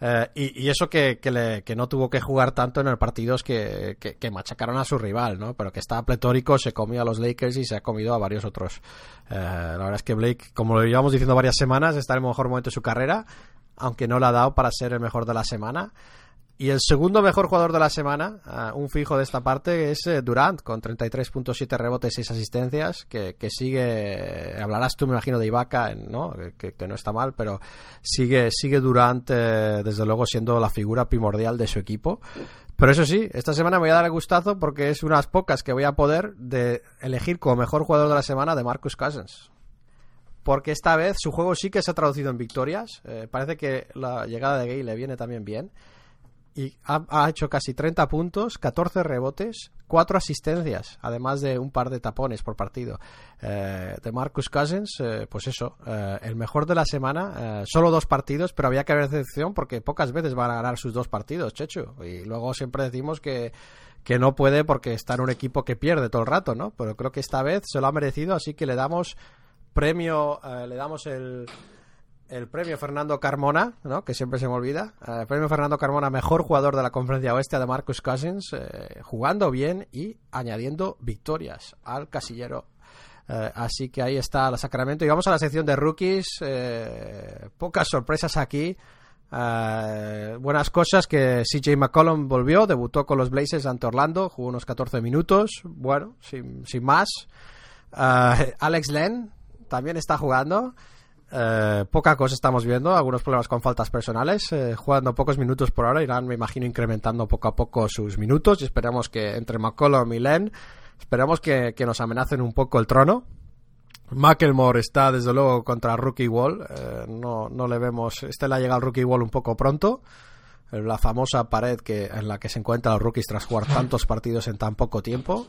Eh, y, eso que, que, no tuvo que jugar tanto en el partidos que, que, machacaron a su rival, ¿no? Pero que estaba pletórico, se comió a los Lakers y se ha comido a varios otros. Eh, la verdad es que Blake, como lo llevamos diciendo varias semanas, está en el mejor momento de su carrera, aunque no le ha dado para ser el mejor de la semana. Y el segundo mejor jugador de la semana, eh, un fijo de esta parte, es eh, Durant, con 33.7 rebotes y 6 asistencias, que, sigue, hablarás tú me imagino de Ibaka, ¿no? Que, no está mal, pero sigue, sigue Durant, eh, desde luego, siendo la figura primordial de su equipo. Pero eso sí, esta semana me voy a dar el gustazo porque es unas pocas que voy a poder de elegir como mejor jugador de la semana de Marcus Cousins porque esta vez su juego sí que se ha traducido en victorias. parece que la llegada de Gay le viene también bien y ha, hecho casi 30 puntos, 14 rebotes, 4 asistencias, además de un par de tapones por partido. Eh, de Marcus Cousins, eh, pues eso, eh, el mejor de la semana, solo dos partidos, pero había que haber excepción porque pocas veces van a ganar sus dos partidos, Chechu. Y luego siempre decimos que, que no puede porque está en un equipo que pierde todo el rato, ¿no? Pero creo que esta vez se lo ha merecido, así que le damos premio, le damos el el premio Fernando Carmona, ¿no? que siempre se me olvida. El eh, premio Fernando Carmona, mejor jugador de la conferencia oeste de Marcus Cousins, eh, jugando bien y añadiendo victorias al casillero. Eh, así que ahí está el Sacramento. Y vamos a la sección de rookies. pocas sorpresas aquí. buenas cosas que CJ McCollum volvió, debutó con los Blazers ante Orlando, jugó unos 14 minutos. Bueno, sin, sin más. Alex Len también está jugando. Eh, poca cosa estamos viendo, algunos problemas con faltas personales, eh, jugando pocos minutos por hora, irán, me imagino, incrementando poco a poco sus minutos y esperamos que entre McCollum y Len, esperamos que, nos amenacen un poco el trono. Macklemore está desde luego contra Rookie Wall, eh, no, no le vemos, este le ha al Rookie Wall un poco pronto, la famosa pared que, en la que se encuentran los rookies tras jugar tantos partidos en tan poco tiempo.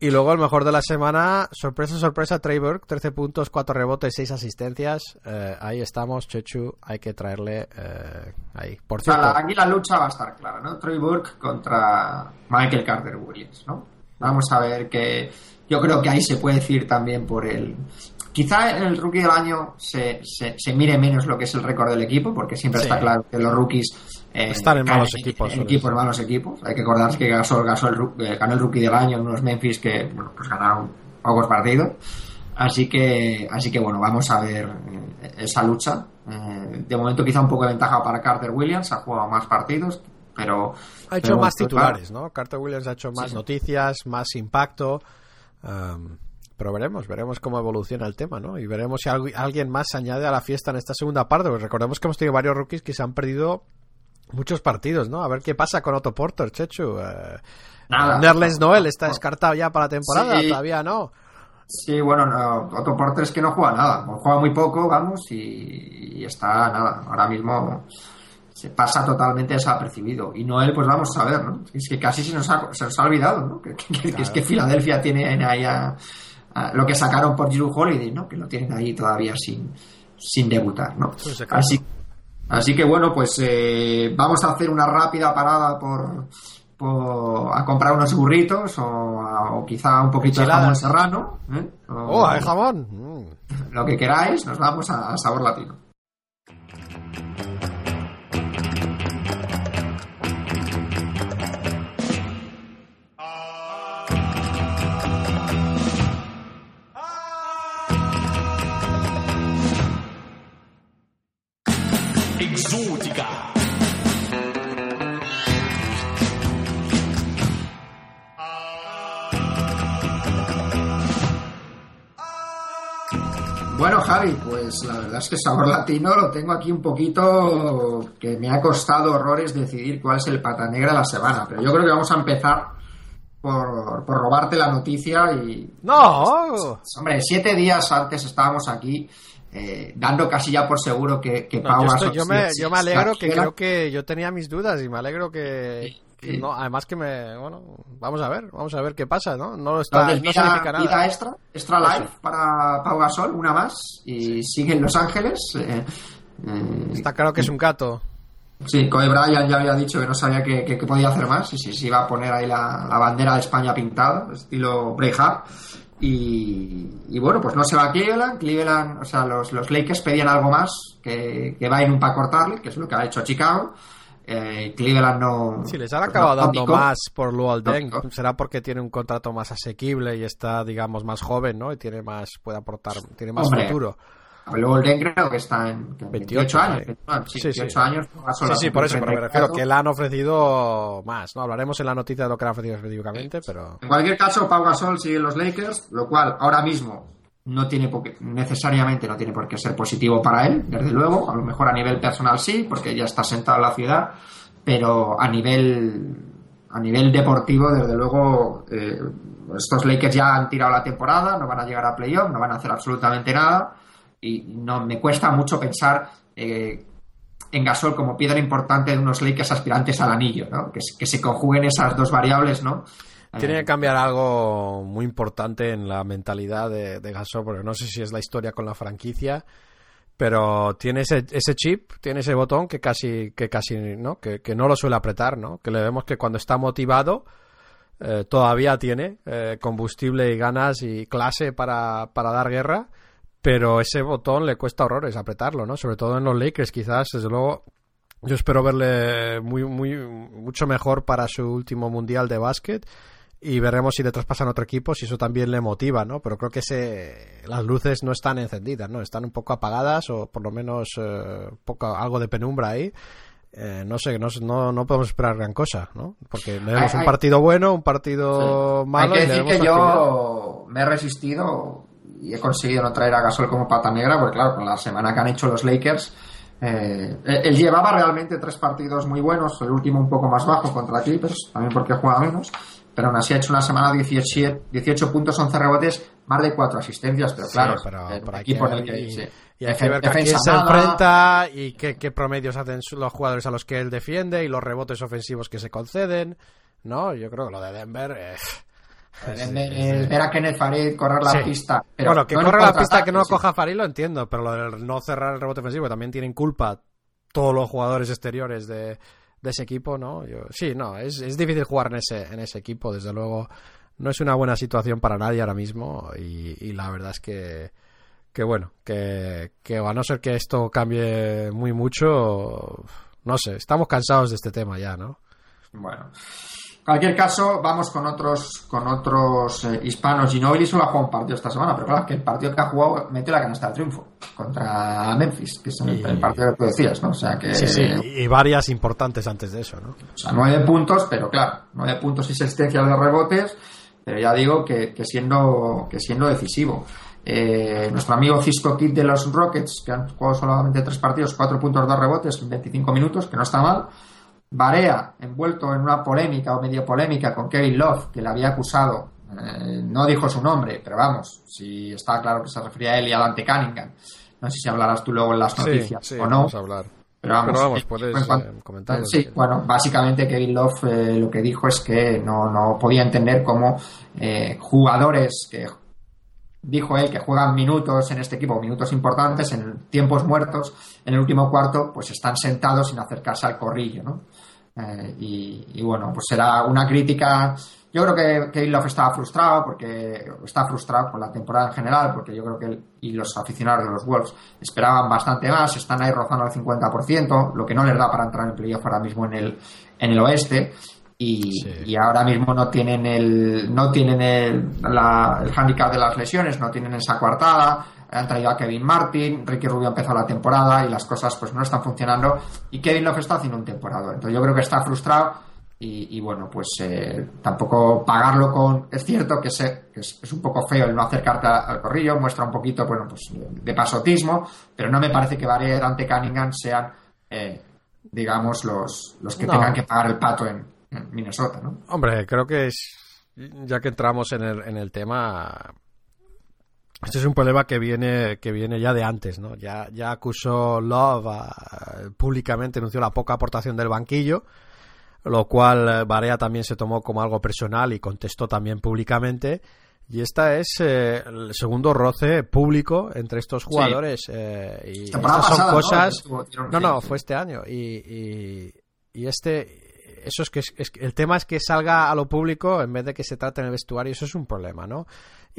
Y luego el mejor de la semana, sorpresa, sorpresa, Trey Burke, 13 puntos, 4 rebotes, 6 asistencias. Eh, ahí estamos, Chechu, hay que traerle eh, ahí. Por cierto, aquí la lucha va a estar clara, ¿no? Trey Burke contra Michael Carter Williams, ¿no? Vamos a ver que yo creo que ahí se puede decir también por el Quizá en el rookie del año se, se, mire menos lo que es el récord del equipo, porque siempre está claro que los rookies eh, están en malos equipos. En equipos malos equipos. Hay que acordarse que Gasol, Gasol eh, ganó el rookie del año en unos Memphis que bueno, pues ganaron pocos partidos. Así que, así que bueno, vamos a ver eh, esa lucha. de momento quizá un poco de ventaja para Carter Williams, ha jugado más partidos, pero... Ha hecho más titulares, ¿no? Carter Williams ha hecho más noticias, más impacto. Um, pero veremos, veremos cómo evoluciona el tema, ¿no? Y veremos si alguien más se añade a la fiesta en esta segunda parte, porque recordemos que hemos tenido varios rookies que se han perdido muchos partidos, ¿no? A ver qué pasa con Otto Porter, Chechu. Eh, Nada. Nerles Noel está descartado ya para la temporada, todavía no. Sí, bueno, Otto Porter es que no juega nada, juega muy poco, vamos, y, está nada, ahora mismo se pasa totalmente desapercibido. Y Noel, pues vamos a ver, ¿no? Es que casi se nos ha, se nos ha olvidado, ¿no? Que, es que Filadelfia tiene ahí a, lo que sacaron por Drew Holiday, ¿no? Que lo tienen ahí todavía sin, sin debutar, ¿no? Así, así que bueno, pues eh, vamos a hacer una rápida parada por a comprar unos burritos o, quizá un poquito de jamón serrano. ¿eh? ¡Oh, hay jamón! Mm. Lo que queráis, nos vamos a Sabor Latino. Pues la verdad es que sabor latino lo tengo aquí un poquito que me ha costado horrores decidir cuál es el pata negra de la semana, pero yo creo que vamos a empezar por, robarte la noticia y... ¡No! hombre, siete días antes estábamos aquí eh, dando casi ya por seguro que, que Pau yo, me, yo me alegro que creo que yo tenía mis dudas y me alegro que, no, además que me. Bueno, vamos a ver, vamos a ver qué pasa, ¿no? No lo está. no significa nada. extra, extra live para Pau Gasol, una más, y sigue en Los Ángeles. Eh, eh, está claro que es un gato. Sí, Kobe Bryant ya había dicho que no sabía que, podía hacer más, y si se iba a poner ahí la, bandera de España pintada, estilo Braveheart. Y, y, bueno, pues no se va a Cleveland. Cleveland, o sea, los, los Lakers pedían algo más que, que un para cortarle, que es lo que ha hecho Chicago. Eh, Cleveland no. Si les han acabado dando más por Luol Deng, será porque tiene un contrato más asequible y está, digamos, más joven, ¿no? Y tiene más, puede aportar, tiene más futuro. Luego Deng creo que está en 28, años. sí, 28 años. Sí, sí, por eso, pero me refiero que le han ofrecido más, ¿no? Hablaremos en la noticia de lo que le han ofrecido específicamente, pero... En cualquier caso, Pau Gasol sigue en los Lakers, lo cual ahora mismo no tiene necesariamente no tiene por qué ser positivo para él, desde luego, a lo mejor a nivel personal sí, porque ya está sentado en la ciudad, pero a nivel a nivel deportivo, desde luego, eh, estos Lakers ya han tirado la temporada, no van a llegar a playoff, no van a hacer absolutamente nada, y no me cuesta mucho pensar eh, en Gasol como piedra importante de unos Lakers aspirantes al anillo, ¿no? que, que se conjuguen esas dos variables, ¿no? Tiene que cambiar algo muy importante en la mentalidad de, de Gasol, porque no sé si es la historia con la franquicia, pero tiene ese, ese chip, tiene ese botón que casi, que casi, ¿no? Que, no lo suele apretar, ¿no? Que le vemos que cuando está motivado eh, todavía tiene eh, combustible y ganas y clase para, para dar guerra, pero ese botón le cuesta horrores apretarlo, ¿no? Sobre todo en los Lakers, quizás, desde luego, yo espero verle muy, muy, mucho mejor para su último mundial de básquet y veremos si le traspasan otro equipo, si eso también le motiva, ¿no? Pero creo que ese, las luces no están encendidas, ¿no? Están un poco apagadas o por lo menos eh, poco, algo de penumbra ahí. Eh, no sé, no, no, podemos esperar gran cosa, ¿no? Porque vemos un partido bueno, un partido malo. Hay que decir que yo me he resistido y he conseguido no traer a Gasol como pata negra, porque claro, con la semana que han hecho los Lakers, eh, él llevaba realmente tres partidos muy buenos, el último un poco más bajo contra Clippers, también porque juega menos, pero aún así ha hecho una semana 18, 18 puntos, 11 rebotes, más de 4 asistencias, pero claro, pero, equipo en el que, y, hay que ver quién se enfrenta y qué, qué, promedios hacen los jugadores a los que él defiende y los rebotes ofensivos que se conceden, ¿no? Yo creo que lo de Denver... es, ver a Kenneth Farid correr la pista. Pero bueno, que corre la pista que no coja Farid lo entiendo, pero lo de no cerrar el rebote ofensivo también tienen culpa todos los jugadores exteriores de, de ese equipo, ¿no? Yo, sí, no, es, es difícil jugar en ese, en ese equipo, desde luego. No es una buena situación para nadie ahora mismo y, la verdad es que, que bueno, que, que a no ser que esto cambie muy mucho, no sé, estamos cansados de este tema ya, ¿no? Bueno, cualquier caso, vamos con otros con otros eh, hispanos. Ginobili solo ha jugado un partido esta semana, pero claro, que el partido que ha jugado mete la canasta de triunfo contra Memphis, que es el, partido que tú decías, ¿no? O sea que... Sí, sí, y varias importantes antes de eso, ¿no? O sea, nueve puntos, pero claro, nueve puntos y asistencias de rebotes, pero ya digo que, siendo, que siendo decisivo. Eh, nuestro amigo Cisco Kid de los Rockets, que han jugado solamente tres partidos, cuatro puntos, dos rebotes en 25 minutos, que no está mal. Barea, envuelto en una polémica o medio polémica con Kevin Love, que le había acusado, eh, no dijo su nombre, pero vamos, si está claro que se refería a él y a Dante Cunningham. No sé si hablarás tú luego en las noticias o no. Vamos a hablar. Pero vamos, puedes eh, comentar. Sí, bueno, básicamente Kevin Love lo que dijo es que no, no podía entender cómo jugadores que dijo él que juegan minutos en este equipo, minutos importantes, en tiempos muertos, en el último cuarto, pues están sentados sin acercarse al corrillo, ¿no? Eh, y, bueno, pues será una crítica. Yo creo que, que estaba frustrado, porque está frustrado por la temporada en general, porque yo creo que él y los aficionados de los Wolves esperaban bastante más, están ahí rozando al 50%, lo que no les da para entrar en playoff ahora mismo en el, en el oeste y, ahora mismo no tienen el no tienen el, la, el handicap de las lesiones, no tienen esa coartada, han traído a Kevin Martin, Ricky Rubio empezó la temporada y las cosas pues no están funcionando. Y Kevin Love está haciendo un temporada. Entonces yo creo que está frustrado y, bueno, pues eh, tampoco pagarlo con... Es cierto que, sé, que es, un poco feo el no acercarte al corrillo, muestra un poquito, bueno, pues de pasotismo, pero no me parece que Varela ante Cunningham sean, eh, digamos, los, los que tengan que pagar el pato en, Minnesota, ¿no? Hombre, creo que es, ya que entramos en el, en el tema, este es un problema que viene, que viene ya de antes, ¿no? Ya, ya acusó Love, públicamente anunció la poca aportación del banquillo, lo cual Barea eh, también se tomó como algo personal y contestó también públicamente. Y esta es eh, el segundo roce público entre estos jugadores. Eh, y estas son cosas. No, no, fue este año. Y, y, y este eso es que es, el tema es que salga a lo público en vez de que se trate en el vestuario, eso es un problema, ¿no?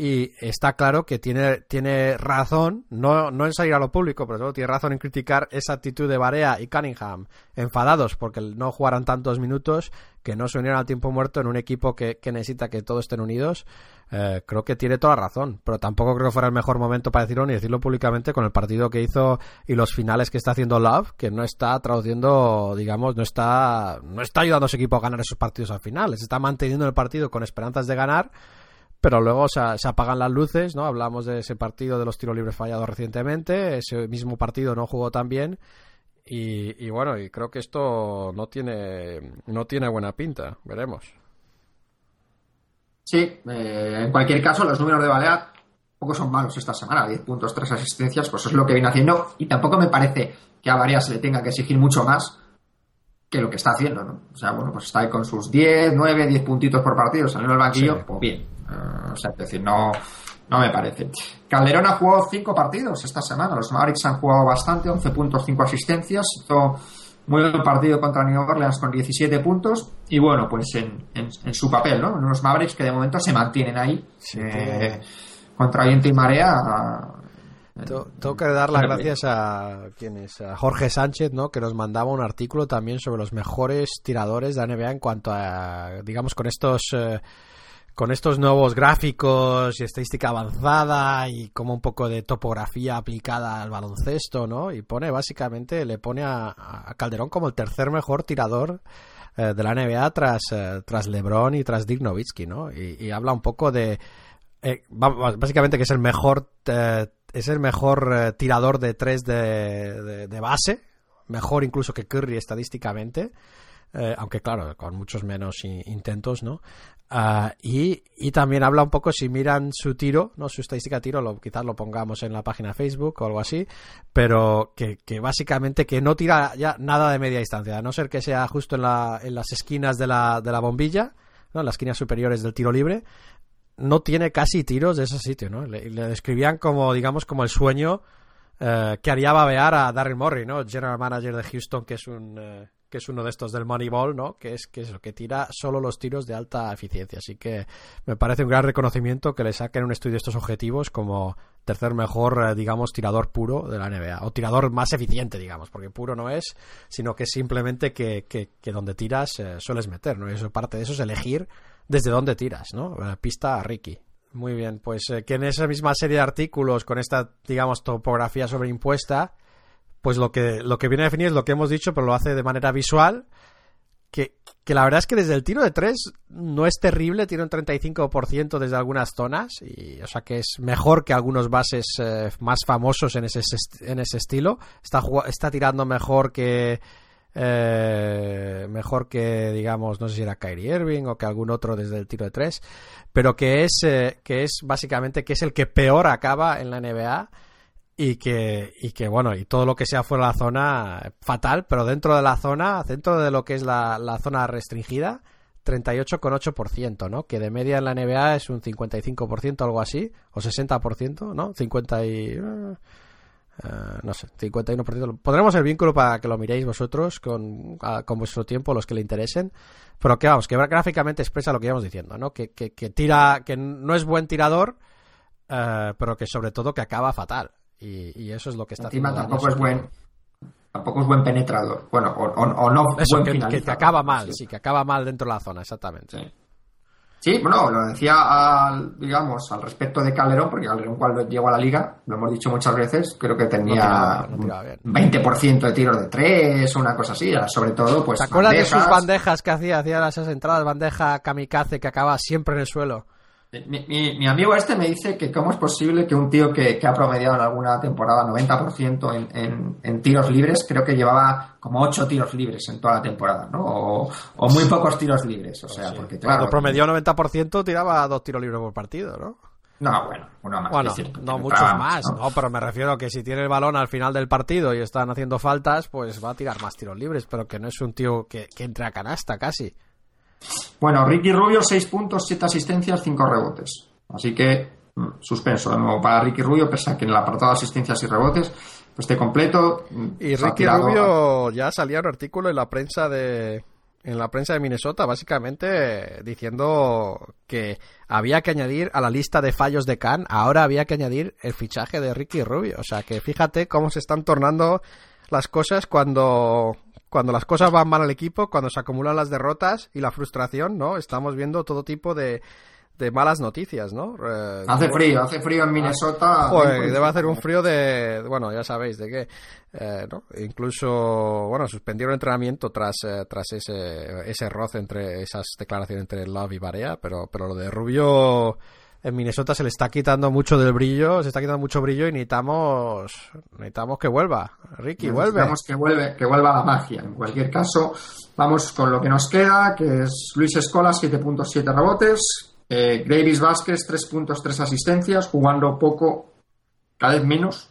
Y está claro que tiene, tiene razón, no, no en salir a lo público, pero tiene razón en criticar esa actitud de Barea y Cunningham, enfadados porque no jugaran tantos minutos, que no se unieron al tiempo muerto en un equipo que, que necesita que todos estén unidos. Eh, creo que tiene toda razón, pero tampoco creo que fuera el mejor momento para decirlo ni decirlo públicamente con el partido que hizo y los finales que está haciendo Love, que no está traduciendo, digamos, no está, no está ayudando a su equipo a ganar esos partidos al final, se está manteniendo el partido con esperanzas de ganar, pero luego se, apagan las luces, ¿no? Hablamos de ese partido de los tiros libres fallados recientemente, ese mismo partido no jugó tan bien. Y, y bueno, y creo que esto no tiene, no tiene buena pinta, veremos. Sí, eh, en cualquier caso, los números de Balear poco son malos esta semana. 10 puntos, 3 asistencias, pues es lo que viene haciendo. Y tampoco me parece que a Barea se le tenga que exigir mucho más que lo que está haciendo, ¿no? O sea, bueno, pues está ahí con sus 10, 9, 10 puntitos por partido, saliendo del banquillo, pues bien. Eh, o sea, es decir, no, no me parece. Calderón ha jugado 5 partidos esta semana. Los Mavericks han jugado bastante, 11 puntos, 5 asistencias. Hizo muy buen partido contra New Orleans con 17 puntos y bueno, pues en, en, su papel, ¿no? Unos Mavericks que de momento se mantienen ahí eh, contra viento y marea. Tengo que dar las gracias a quienes a Jorge Sánchez, ¿no? Que nos mandaba un artículo también sobre los mejores tiradores de la NBA en cuanto a, digamos, con estos eh, con estos nuevos gráficos y estadística avanzada y como un poco de topografía aplicada al baloncesto, ¿no? Y pone básicamente, le pone a, Calderón como el tercer mejor tirador eh, de la NBA tras, eh, tras LeBron y tras Dirk Nowitzki, ¿no? Y, habla un poco de, eh, básicamente que es el mejor, es el mejor tirador de tres de, base, mejor incluso que Curry estadísticamente. Aunque claro, con muchos menos intentos, ¿no? Ah, y, y, también habla un poco, si miran su tiro, ¿no? Su estadística de tiro, lo, quizás lo pongamos en la página Facebook o algo así, pero que, que, básicamente que no tira ya nada de media distancia, a no ser que sea justo en, la, en las esquinas de la, de la bombilla, ¿no? En las esquinas superiores del tiro libre, no tiene casi tiros de ese sitio, ¿no? Le, le describían como, digamos, como el sueño eh, que haría babear a Darryl Morey, ¿no? General Manager de Houston, que es un... Eh, que es uno de estos del Moneyball, ¿no? Que es que, es, que tira solo los tiros de alta eficiencia. Así que me parece un gran reconocimiento que le saquen un estudio estos objetivos como tercer mejor, eh, digamos, tirador puro de la NBA. O tirador más eficiente, digamos, porque puro no es, sino que simplemente que, que, donde tiras eh, sueles meter, ¿no? Y eso, parte de eso es elegir desde dónde tiras, ¿no? La pista a Ricky. Muy bien, pues eh, que en esa misma serie de artículos con esta, digamos, topografía sobreimpuesta, pues lo que, lo que viene a definir es lo que hemos dicho, pero lo hace de manera visual. que, que la verdad es que desde el tiro de tres no es terrible, tiene un 35% desde algunas zonas, y, o sea que es mejor que algunos bases eh, más famosos en ese, en ese estilo. Está, está tirando mejor que eh, mejor que digamos no sé si era Kyrie Irving o que algún otro desde el tiro de tres pero que es eh, que es básicamente que es el que peor acaba en la NBA y que, y que bueno, y todo lo que sea fuera de la zona, fatal, pero dentro de la zona, dentro de lo que es la, la zona restringida, 38,8%, ¿no? Que de media en la NBA es un 55%, algo así, o 60%, ¿no? 50 y... Eh, no sé, 51%. Pondremos el vínculo para que lo miréis vosotros con, con vuestro tiempo, los que le interesen. Pero que vamos, que gráficamente expresa lo que íbamos diciendo, ¿no? Que, que, que tira, que no es buen tirador, eh, pero que sobre todo que acaba fatal. Y, eso es lo que está Encima tampoco es buen tampoco es buen penetrador. Bueno, o, no eso, que, que, acaba mal, sí. que acaba mal dentro de la zona, exactamente. Sí. bueno, lo decía al, digamos, al respecto de Calderón, porque Calderón cuando llegó a la liga, lo hemos dicho muchas veces, creo que tenía 20% de tiros de tres, una cosa así, sobre todo, pues. ¿Te acuerdas de sus bandejas que hacía? Hacía esas entradas, bandeja kamikaze que acaba siempre en el suelo. Mi, mi, amigo este me dice que cómo es posible que un tío que, ha promediado en alguna temporada 90% en, en, en, tiros libres, creo que llevaba como 8 tiros libres en toda la temporada, ¿no? O, muy pocos tiros libres, o sea, porque Cuando promedió 90% tiraba dos tiros libres por partido, ¿no? No, bueno, uno más. Bueno, no muchos más, ¿no? Pero me refiero a que si tiene el balón al final del partido y están haciendo faltas, pues va a tirar más tiros libres, pero que no es un tío que, que entre a canasta casi. Bueno, Ricky Rubio, 6 puntos, 7 asistencias, 5 rebotes. Así que, mm, suspenso de nuevo para Ricky Rubio, pese a que en el apartado de asistencias y rebotes pues esté completo. Mm, y Ricky Rubio ya salía un artículo en la prensa de en la prensa de Minnesota, básicamente diciendo que había que añadir a la lista de fallos de Khan, ahora había que añadir el fichaje de Ricky Rubio. O sea que fíjate cómo se están tornando las cosas cuando cuando las cosas van mal al equipo, cuando se acumulan las derrotas y la frustración, ¿no? Estamos viendo todo tipo de, de malas noticias, ¿no? Eh, hace frío, hace frío en Minnesota. debe hacer un frío de, bueno, ya sabéis de qué, eh, ¿no? Incluso, bueno, suspendieron el entrenamiento tras, eh, tras ese, ese roce entre esas declaraciones entre Love y Barea, pero, pero lo de Rubio en Minnesota se le está quitando mucho del brillo, se está quitando mucho brillo y necesitamos necesitamos que vuelva. Ricky, vuelve. Necesitamos que vuelve, que vuelva la magia. En cualquier caso, vamos con lo que nos queda, que es Luis Escola, 7.7 rebotes, eh, Gravis Vázquez, 3 puntos, 3 asistencias, jugando poco, cada vez menos,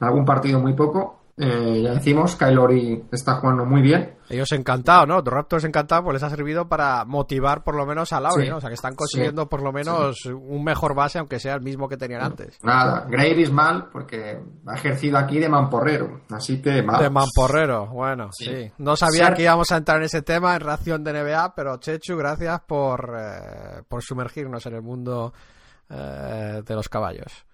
en algún partido muy poco. Eh, ya decimos, Kylori está jugando muy bien. Ellos encantados, ¿no? Los Raptors encantados, pues les ha servido para motivar por lo menos a Lauri, ¿no? O sea, que están consiguiendo por lo menos un mejor base, aunque sea el mismo que tenían antes. Nada, Gravis mal, porque ha ejercido aquí de mamporrero, así que mal. De mamporrero, bueno, sí. No sabía que íbamos a entrar en ese tema en ración de NBA, pero Chechu, gracias por, eh, por sumergirnos en el mundo eh, de los caballos.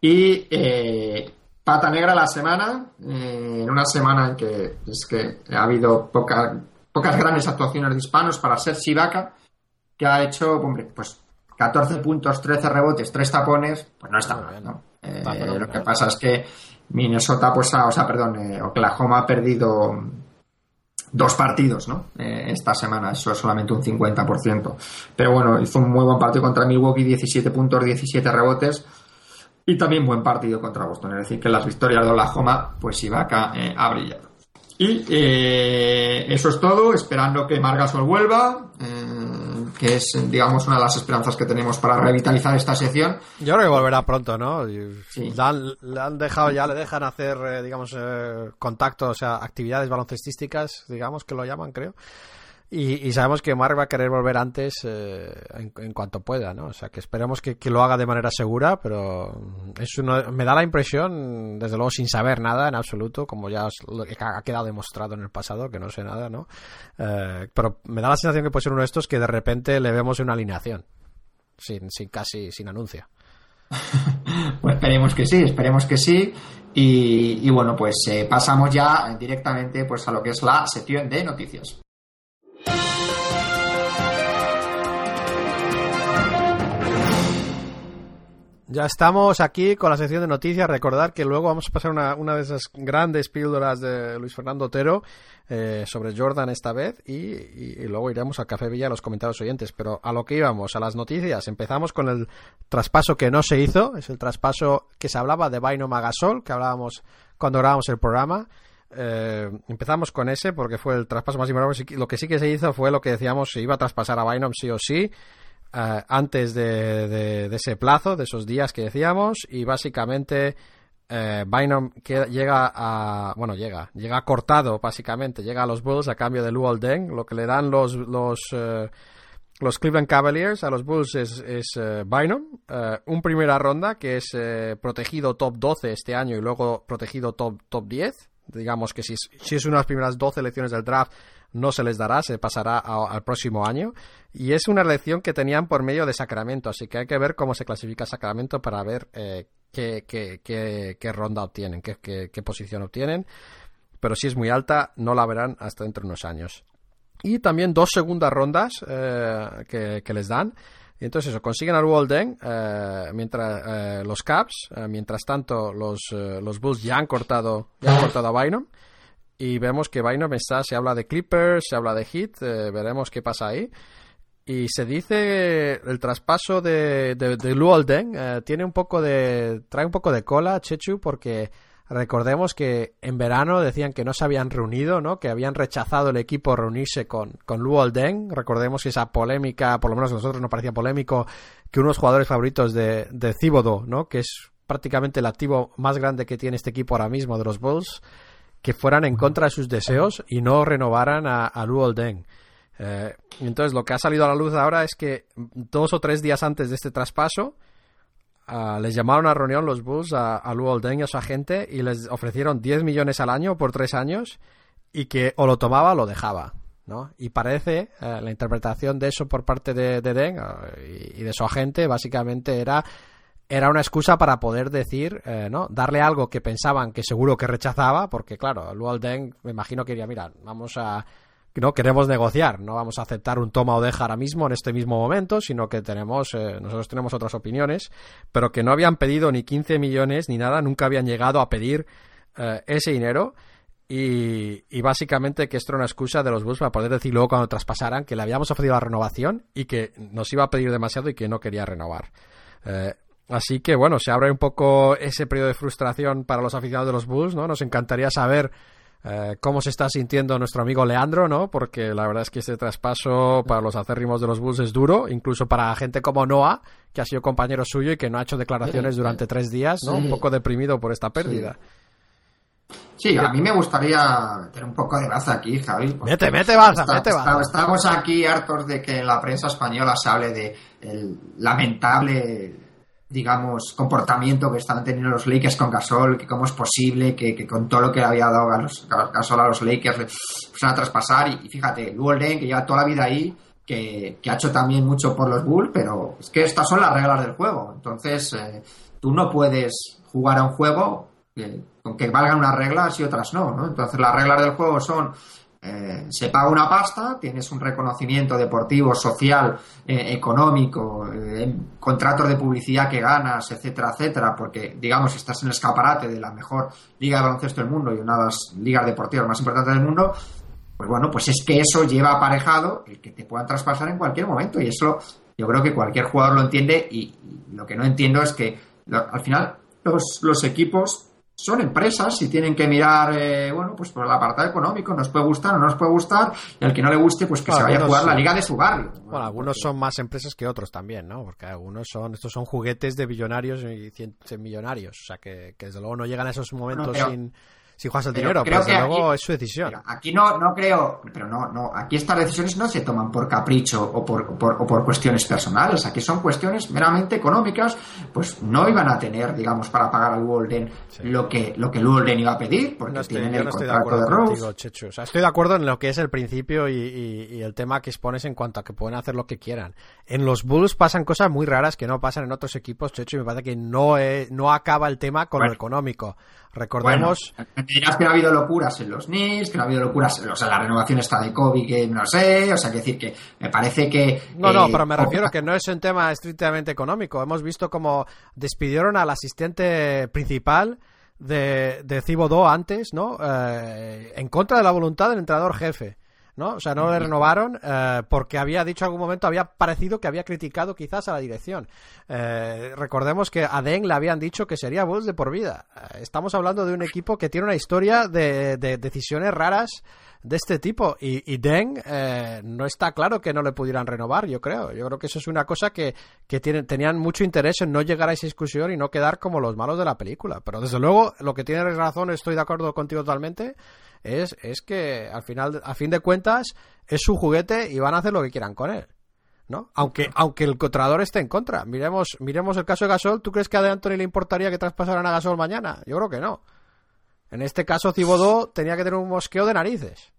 Y eh, Pata negra la semana, eh, en una semana en que es que ha habido pocas grandes actuaciones de hispanos para ser Shibaka, que ha hecho, hombre, pues 14 puntos, 13 rebotes, 3 tapones, pues no está mal, ¿no? Eh, lo que pasa es que Minnesota, pues, o sea, perdón, eh, Oklahoma ha perdido dos partidos, ¿no? esta semana, eso es solamente un 50%. Pero bueno, hizo un muy buen partido contra Milwaukee, 17 puntos, 17 rebotes y también buen partido contra Boston. Es decir, que las victorias de Oklahoma, pues Ibaka eh, ha brillado. Y eh, eso es todo, esperando que Margasol vuelva, eh, que es, digamos, una de las esperanzas que tenemos para revitalizar esta sección. Yo creo que volverá pronto, ¿no? Sí. Le, han, dejado, ya le dejan hacer, digamos, contactos, o sea, actividades baloncestísticas, digamos, que lo llaman, creo. Y, sabemos que Mark va a querer volver antes eh, en, cuanto pueda, ¿no? O sea, que esperemos que, lo haga de manera segura, pero es me da la impresión, desde luego sin saber nada en absoluto, como ya ha quedado demostrado en el pasado, que no sé nada, ¿no? Eh, pero me da la sensación que puede ser uno de estos que de repente le vemos en una alineación, sin, sin casi, sin anuncio. pues esperemos que sí, esperemos que sí. Y, bueno, pues eh, pasamos ya directamente pues a lo que es la sección de noticias. Ya estamos aquí con la sección de noticias. Recordar que luego vamos a pasar una, de esas grandes píldoras de Luis Fernando Otero eh, sobre Jordan esta vez y, luego iremos al Café Villa a los comentarios oyentes. Pero a lo que íbamos, a las noticias. Empezamos con el traspaso que no se hizo. Es el traspaso que se hablaba de Baino Magasol, que hablábamos cuando grabamos el programa. Eh, empezamos con ese porque fue el traspaso más importante. Lo que sí que se hizo fue lo que decíamos, se iba a traspasar a Bynum sí o sí. Eh, antes de, ese plazo, de esos días que decíamos, y básicamente eh, llega a. Bueno, llega, llega cortado, básicamente, llega a los Bulls a cambio de Luol Deng. Lo que le dan los. los eh, los Cleveland Cavaliers a los Bulls es, es un primera ronda que es protegido top 12 este año y luego protegido top, top 10. Digamos que si, si es una de las primeras 12 elecciones del draft, no se les dará, se pasará al próximo año. Y es una elección que tenían por medio de Sacramento, así que hay que ver cómo se clasifica Sacramento para ver eh, qué, qué, qué, ronda obtienen, qué, qué, posición obtienen. Pero si es muy alta, no la verán hasta dentro de unos años. Y también dos segundas rondas eh, que, les dan. Y entonces eso, consiguen al Walden, eh, mientras los Caps, mientras tanto los, los Bulls ya han cortado, ya cortado a Bynum y vemos que Bynum está, se habla de Clippers, se habla de Heat, eh, veremos qué pasa ahí. Y se dice el traspaso de, de, de eh, tiene un poco de, trae un poco de cola, Chechu, porque recordemos que en verano decían que no se habían reunido, ¿no? Que habían rechazado el equipo reunirse con, con Luolden. Recordemos que esa polémica, por lo menos a nosotros nos parecía polémico, que unos jugadores favoritos de, de Cibodo, ¿no? Que es prácticamente el activo más grande que tiene este equipo ahora mismo de los Bulls, que fueran en contra de sus deseos y no renovaran a, a Luol Deng. Eh, entonces lo que ha salido a la luz ahora es que dos o tres días antes de este traspaso ah, les llamaron a reunión los Bulls a, a Luol Deng y a su agente y les ofrecieron 10 millones al año por tres años y que o lo tomaba o lo dejaba. ¿no? Y parece, eh, la interpretación de eso por parte de, Deng eh, y de su agente básicamente era era una excusa para poder decir, eh, ¿no? Darle algo que pensaban que seguro que rechazaba, porque claro, Luol Deng me imagino que diría, mira, vamos a, no queremos negociar, no vamos a aceptar un toma o deja ahora mismo en este mismo momento, sino que tenemos, eh, nosotros tenemos otras opiniones, pero que no habían pedido ni 15 millones ni nada, nunca habían llegado a pedir eh, ese dinero. Y, básicamente que esto era una excusa de los Bulls para poder decir luego cuando traspasaran que le habíamos ofrecido la renovación y que nos iba a pedir demasiado y que no quería renovar. Así que bueno, se abre un poco ese periodo de frustración para los aficionados de los Bulls, ¿no? Nos encantaría saber eh, cómo se está sintiendo nuestro amigo Leandro, ¿no? Porque la verdad es que este traspaso para los acérrimos de los Bulls es duro, incluso para gente como Noah, que ha sido compañero suyo y que no ha hecho declaraciones durante tres días, ¿no? Un poco deprimido por esta pérdida. Sí. a mí me gustaría meter un poco de baza aquí, Javi. Mete, mete baza, mete baza. Estamos aquí hartos de que en la prensa española se hable de el lamentable digamos, comportamiento que están teniendo los Lakers con Gasol, que cómo es posible que, con todo lo que le había dado Gasol a los Lakers pues van a traspasar. Y, fíjate, Golden, que lleva toda la vida ahí, que, ha hecho también mucho por los Bulls, pero es que estas son las reglas del juego. Entonces, eh, tú no puedes jugar a un juego con que valgan unas reglas y otras no, ¿no? Entonces, las reglas del juego son eh, se paga una pasta, tienes un reconocimiento deportivo, social, eh, económico, eh, contratos de publicidad que ganas, etcétera, etcétera, porque, digamos, estás en el escaparate de la mejor liga de baloncesto del mundo y una de las ligas deportivas más importantes del mundo, pues bueno, pues es que eso lleva aparejado el que te puedan traspasar en cualquier momento y eso yo creo que cualquier jugador lo entiende y, lo que no entiendo es que al final los, los equipos son empresas y tienen que mirar, eh, bueno, pues por el apartado económico, nos puede gustar o no nos puede gustar, y al que no le guste, pues que se vaya a jugar la liga de su barrio. Bueno, algunos son más empresas que otros también, ¿no? Porque algunos son, estos son juguetes de billonarios y cien, millonarios, o sea que, que, desde luego no llegan a esos momentos sin si juegas el dinero, pero luego es su decisión. Aquí no, no creo, pero no, no, aquí estas decisiones no se toman por capricho o por, o por cuestiones personales, aquí son cuestiones meramente económicas, pues no iban a tener, digamos, para pagar al Golden lo que lo que Golden iba a pedir, porque no estoy, tienen el de, acuerdo contigo, Chechu. O sea, estoy de acuerdo en lo que es el principio y, el tema que expones en cuanto a que pueden hacer lo que quieran. En los Bulls pasan cosas muy raras que no pasan en otros equipos, Chechu, y me parece que no, no acaba el tema con lo económico. Recordemos. dirás que no ha habido locuras en los Knicks, que no ha habido locuras, o sea, la renovación está de Kobe, que no sé, o sea, que decir que me parece que. No, no, eh, pero me refiero a que no es un tema estrictamente económico. Hemos visto como despidieron al asistente principal de, de Cibodó antes, ¿no? Eh, en contra de la voluntad del entrenador jefe. ¿No? O sea, no le renovaron eh, porque había dicho en algún momento, había parecido que había criticado quizás a la dirección. Eh, recordemos que a Deng le habían dicho que sería Bulls de por vida. Eh, estamos hablando de un equipo que tiene una historia de, decisiones raras de este tipo y, y Deng no está claro que no le pudieran renovar, yo creo. Yo creo que eso es una cosa que, que tienen, tenían mucho interés en no llegar a esa discusión y no quedar como los malos de la película. Pero desde luego, lo que tienes razón, estoy de acuerdo contigo totalmente es, es que al final, a fin de cuentas, es su juguete y van a hacer lo que quieran con él. ¿no? Aunque, aunque el contrador esté en contra. Miremos, miremos el caso de Gasol. ¿Tú crees que a De Anthony le importaría que traspasaran a Gasol mañana? Yo creo que no. En este caso, Cibodó tenía que tener un mosqueo de narices.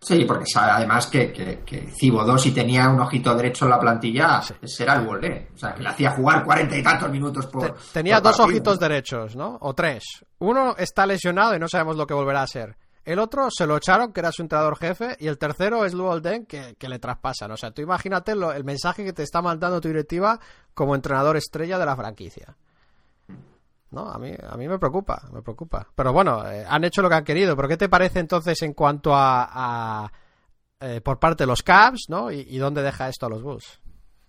Sí, porque sabe además que, que, Cibodó, si tenía un ojito derecho en la plantilla, será el volé. O sea, que le hacía jugar cuarenta y tantos minutos por. tenía dos ojitos derechos, ¿no? O tres. Uno está lesionado y no sabemos lo que volverá a ser. El otro se lo echaron, que era su entrenador jefe, y el tercero es Luol Den, que, le traspasan. O sea, tú imagínate el mensaje que te está mandando tu directiva como entrenador estrella de la franquicia. No, a mí, a mí me preocupa, me preocupa. Pero bueno, eh, han hecho lo que han querido. Pero ¿qué te parece entonces en cuanto a, eh, por parte de los Cavs, ¿no? Y, dónde deja esto a los Bulls?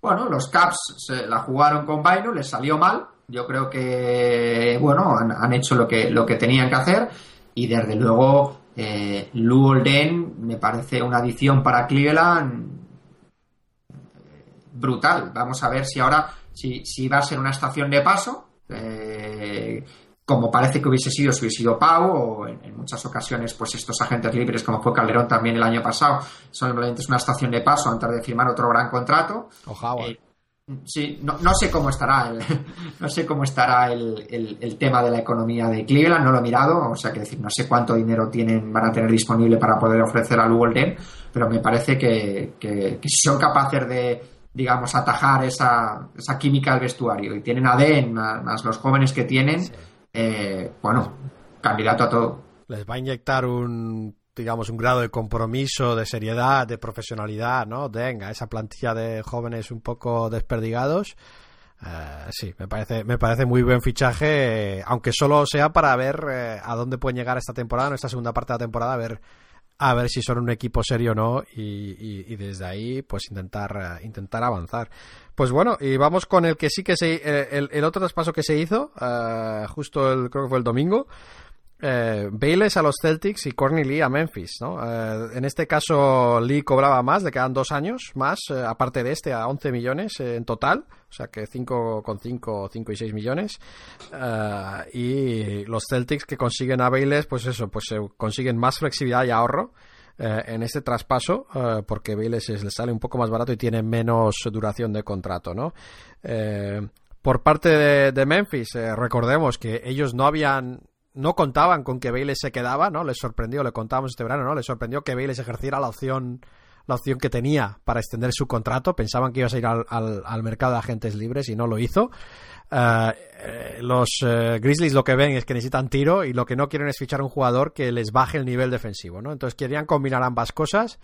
Bueno, los Cavs se la jugaron con Baino, les salió mal. Yo creo que, bueno, han, han hecho lo que, lo que tenían que hacer. Y desde luego eh, Lou me parece una adición para Cleveland brutal. Vamos a ver si ahora si, si va a ser una estación de paso, eh, como parece que hubiese sido si hubiese sido Pau, o en, muchas ocasiones, pues estos agentes libres, como fue Calderón también el año pasado, simplemente es una estación de paso antes de firmar otro gran contrato. Eh, Sí, no, no, sé cómo estará el, no sé cómo estará el, el, tema de la economía de Cleveland, no lo he mirado, o sea que decir, no sé cuánto dinero tienen, van a tener disponible para poder ofrecer al Golden, pero me parece que, que, si son capaces de, digamos, atajar esa, esa química del vestuario y tienen a Den más, los jóvenes que tienen, eh, bueno, candidato a todo. Les va a inyectar un digamos, un grado de compromiso, de seriedad, de profesionalidad, ¿no? Venga, esa plantilla de jóvenes un poco desperdigados. Eh, sí, me parece, me parece muy buen fichaje, aunque solo sea para ver eh, a dónde pueden llegar esta temporada, en esta segunda parte de la temporada, a ver, a ver si son un equipo serio o no, y, desde ahí, pues intentar, eh, intentar avanzar. Pues bueno, y vamos con el que sí que se, el, el otro traspaso que se hizo, justo el, creo que fue el domingo, eh, Bayless a los Celtics y Courtney Lee a Memphis, ¿no? Eh, en este caso Lee cobraba más, le quedan dos años más, eh, aparte de este, a 11 millones en total, o sea que 5,5, 5 y 6 millones. y los Celtics que consiguen a Bayless, pues eso, pues consiguen más flexibilidad y ahorro. en este traspaso, porque Bayless le sale un poco más barato y tiene menos duración de contrato, ¿no? por parte de, de Memphis, recordemos que ellos no habían no contaban con que Bayless se quedaba, ¿no? Les sorprendió, le contábamos este verano, ¿no? Les sorprendió que Bayless ejerciera la opción la opción que tenía para extender su contrato. Pensaban que iba a ir al, al, mercado de agentes libres y no lo hizo. Eh, los eh, Grizzlies lo que ven es que necesitan tiro y lo que no quieren es fichar un jugador que les baje el nivel defensivo, ¿no? Entonces querían combinar ambas cosas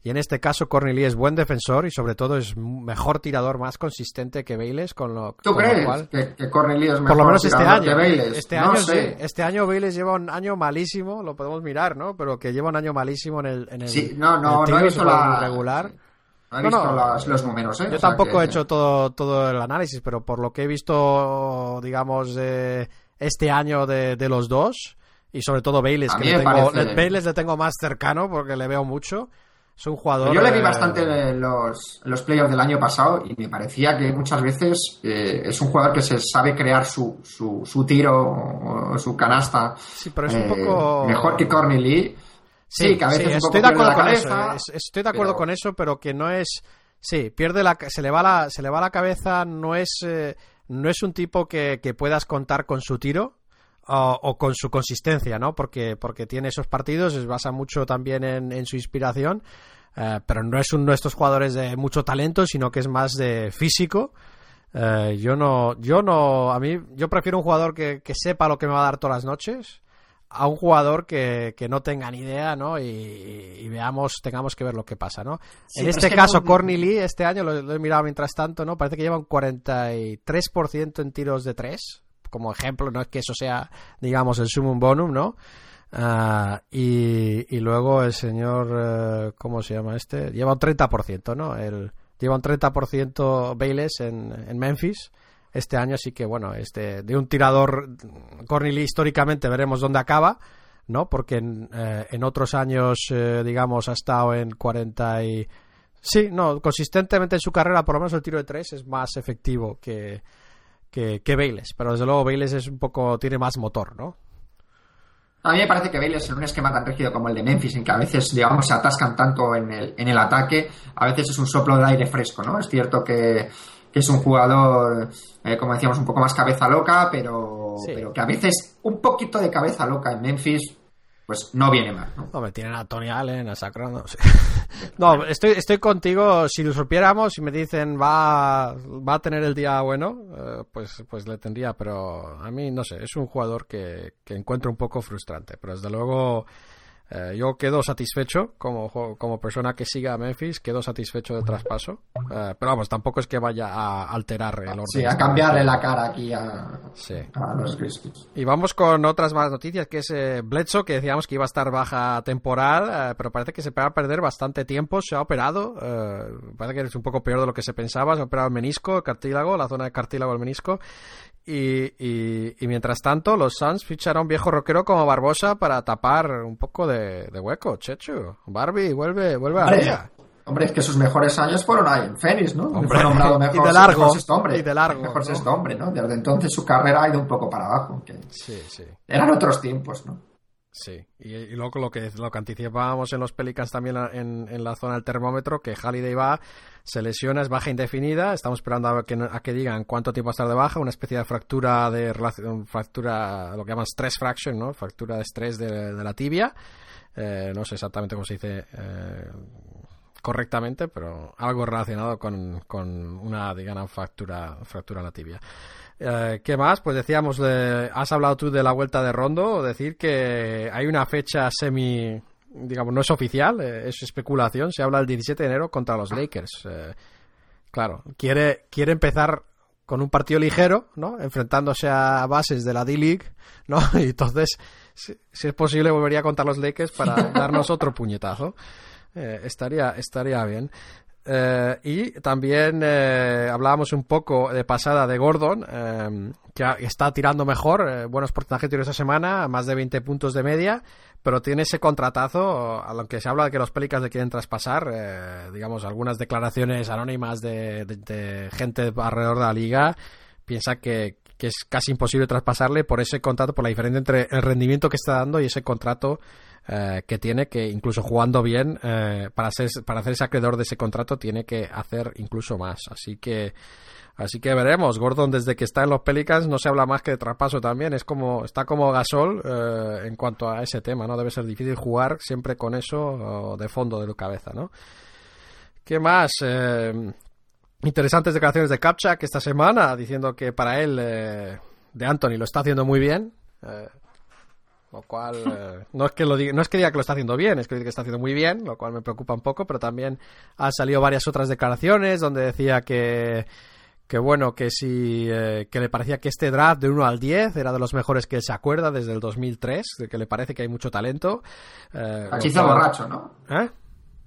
y en este caso, Cornelí es buen defensor y sobre todo es mejor tirador, más consistente que Bayless. Con lo, ¿Tú crees que, que es mejor Por lo menos este año. Que? Este año, sí. Este año Bayless lleva un año malísimo, lo podemos mirar, ¿no? Pero que lleva un año malísimo en el. En el sí, no, no, no he visto la. Regular. No he visto los números, ¿eh? Yo tampoco he hecho todo, todo el análisis, pero por lo que he visto, digamos, de este año de, de los dos, y sobre todo Bayless, que le tengo, Bayless le tengo más cercano porque le veo mucho es un jugador. Yo le vi bastante los, los playoffs del año pasado y me parecía que muchas veces eh, es un jugador que se sabe crear su, su, su tiro o su canasta. Sí, pero es un eh, poco. Mejor que Corny Lee. Sí, que a veces estoy de acuerdo con eso. estoy de acuerdo con eso, pero que no es. Sí, pierde la, se le va la, se le va la cabeza. No es, eh, no es un tipo que, que puedas contar con su tiro. O, o, con su consistencia, ¿no? Porque, porque tiene esos partidos, se basa mucho también en, en su inspiración, eh, pero no es uno de estos jugadores de mucho talento, sino que es más de físico. Eh, yo no, yo no, a mí, yo prefiero un jugador que, que, sepa lo que me va a dar todas las noches a un jugador que, que no tenga ni idea, ¿no? Y, y, veamos, tengamos que ver lo que pasa, ¿no? Sí, en este caso, no... Corny Lee, este año, lo, lo, he mirado mientras tanto, ¿no? Parece que lleva un 43% en tiros de tres, como ejemplo, no es que eso sea, digamos, el sumum bonum, ¿no? Uh, y, y, luego el señor, uh, ¿cómo se llama este? Lleva un 30%, ¿no? El, lleva un 30% Bayless en, en, Memphis este año, así que bueno, este de un tirador, Cornely históricamente veremos dónde acaba, ¿no? Porque en, eh, en otros años, eh, digamos, ha estado en 40 y... Sí, no, consistentemente en su carrera, por lo menos el tiro de tres es más efectivo que, que, que Bayless, pero desde luego Bayless es un poco, tiene más motor, ¿no? A mí me parece que Bayless en un esquema tan rígido como el de Memphis, en que a veces, digamos, se atascan tanto en el, en el ataque, a veces es un soplo de aire fresco, ¿no? Es cierto que, que es un jugador, eh, como decíamos, un poco más cabeza loca, pero, sí. pero que a veces un poquito de cabeza loca en Memphis pues no viene mal. ¿no? me tienen a Tony Allen, a Sacro, no, sé. no estoy, estoy contigo. Si lo supiéramos, si me dicen va, va a tener el día bueno, eh, pues, pues le tendría. Pero a mí, no sé, es un jugador que, que encuentro un poco frustrante. Pero desde luego, eh, yo quedo satisfecho como, como persona que siga a Memphis, quedo satisfecho del traspaso. Eh, pero vamos, tampoco es que vaya a alterar el orden. Sí, a cambiarle la cara aquí a, sí. a los Grizzlies. Y vamos con otras más noticias, que es eh, Bledsoe, que decíamos que iba a estar baja temporal, pero parece que se va a perder bastante tiempo, se ha operado, parece que es un poco peor de lo que se pensaba, se ha operado el menisco, el cartílago, la zona de cartílago del menisco, y, y, y, mientras tanto, los Suns ficharon a un viejo rockero como Barbosa para tapar un poco de, de hueco. Chechu, Barbie, vuelve, vuelve a ella. Hombre, es que sus mejores años fueron ahí en Phoenix, ¿no? Hombre, Fue nombrado mejor, y de largo, mejor sexto hombre. Y de largo. Mejor ¿no? sexto hombre, ¿no? Desde entonces su carrera ha ido un poco para abajo. Que sí, sí. Eran otros tiempos, ¿no? Sí, y, y luego lo que, lo que anticipábamos en los Pelicans también en, en, la zona del termómetro, que Halliday va, se lesiona, es baja indefinida, estamos esperando a que, a que digan cuánto tiempo va a estar de baja, una especie de fractura de fractura, lo que llaman stress fraction, ¿no? Fractura de estrés de, de la tibia, eh, no sé exactamente cómo se dice eh, correctamente, pero algo relacionado con, con una, digamos, fractura, fractura en la tibia. Eh, ¿Qué más? Pues decíamos, eh, has hablado tú de la vuelta de Rondo, decir que hay una fecha semi, digamos, no es oficial, eh, es especulación, se habla el 17 de enero contra los Lakers. Eh, claro, quiere, quiere empezar con un partido ligero, ¿no? Enfrentándose a bases de la D-League, ¿no? Y entonces, si, si, es posible, volvería contra los Lakers para darnos otro puñetazo. Eh, estaría, estaría bien. Eh, y también eh, hablábamos un poco de pasada de Gordon, eh, que está tirando mejor, buenos porcentajes tiros esta semana, más de 20 puntos de media, pero tiene ese contratazo, a lo que se habla de que los Pelicans le quieren traspasar, digamos, algunas declaraciones anónimas de, de, de, gente alrededor de la liga, piensa que, que es casi imposible traspasarle por ese contrato, por la diferencia entre el rendimiento que está dando y ese contrato eh, que tiene que, incluso jugando bien, eh, para, ser, para hacerse acreedor de ese contrato, tiene que hacer incluso más. Así que, así que veremos. Gordon, desde que está en los Pelicans, no se habla más que de traspaso también. Es como, está como Gasol eh, en cuanto a ese tema, ¿no? Debe ser difícil jugar siempre con eso de fondo de tu cabeza, ¿no? ¿Qué más? Interesantes declaraciones de Kapchak esta semana, diciendo que para él, eh, de Anthony, lo está haciendo muy bien. Eh, lo cual eh, no es que lo diga, no es que diga que lo está haciendo bien, es que diga que está haciendo muy bien, lo cual me preocupa un poco, pero también han salido varias otras declaraciones donde decía que que bueno, que si eh, que le parecía que este draft de 1 al 10 era de los mejores que él se acuerda desde el 2003, de que le parece que hay mucho talento. Eh, Aquí borracho, ¿no? ¿Eh?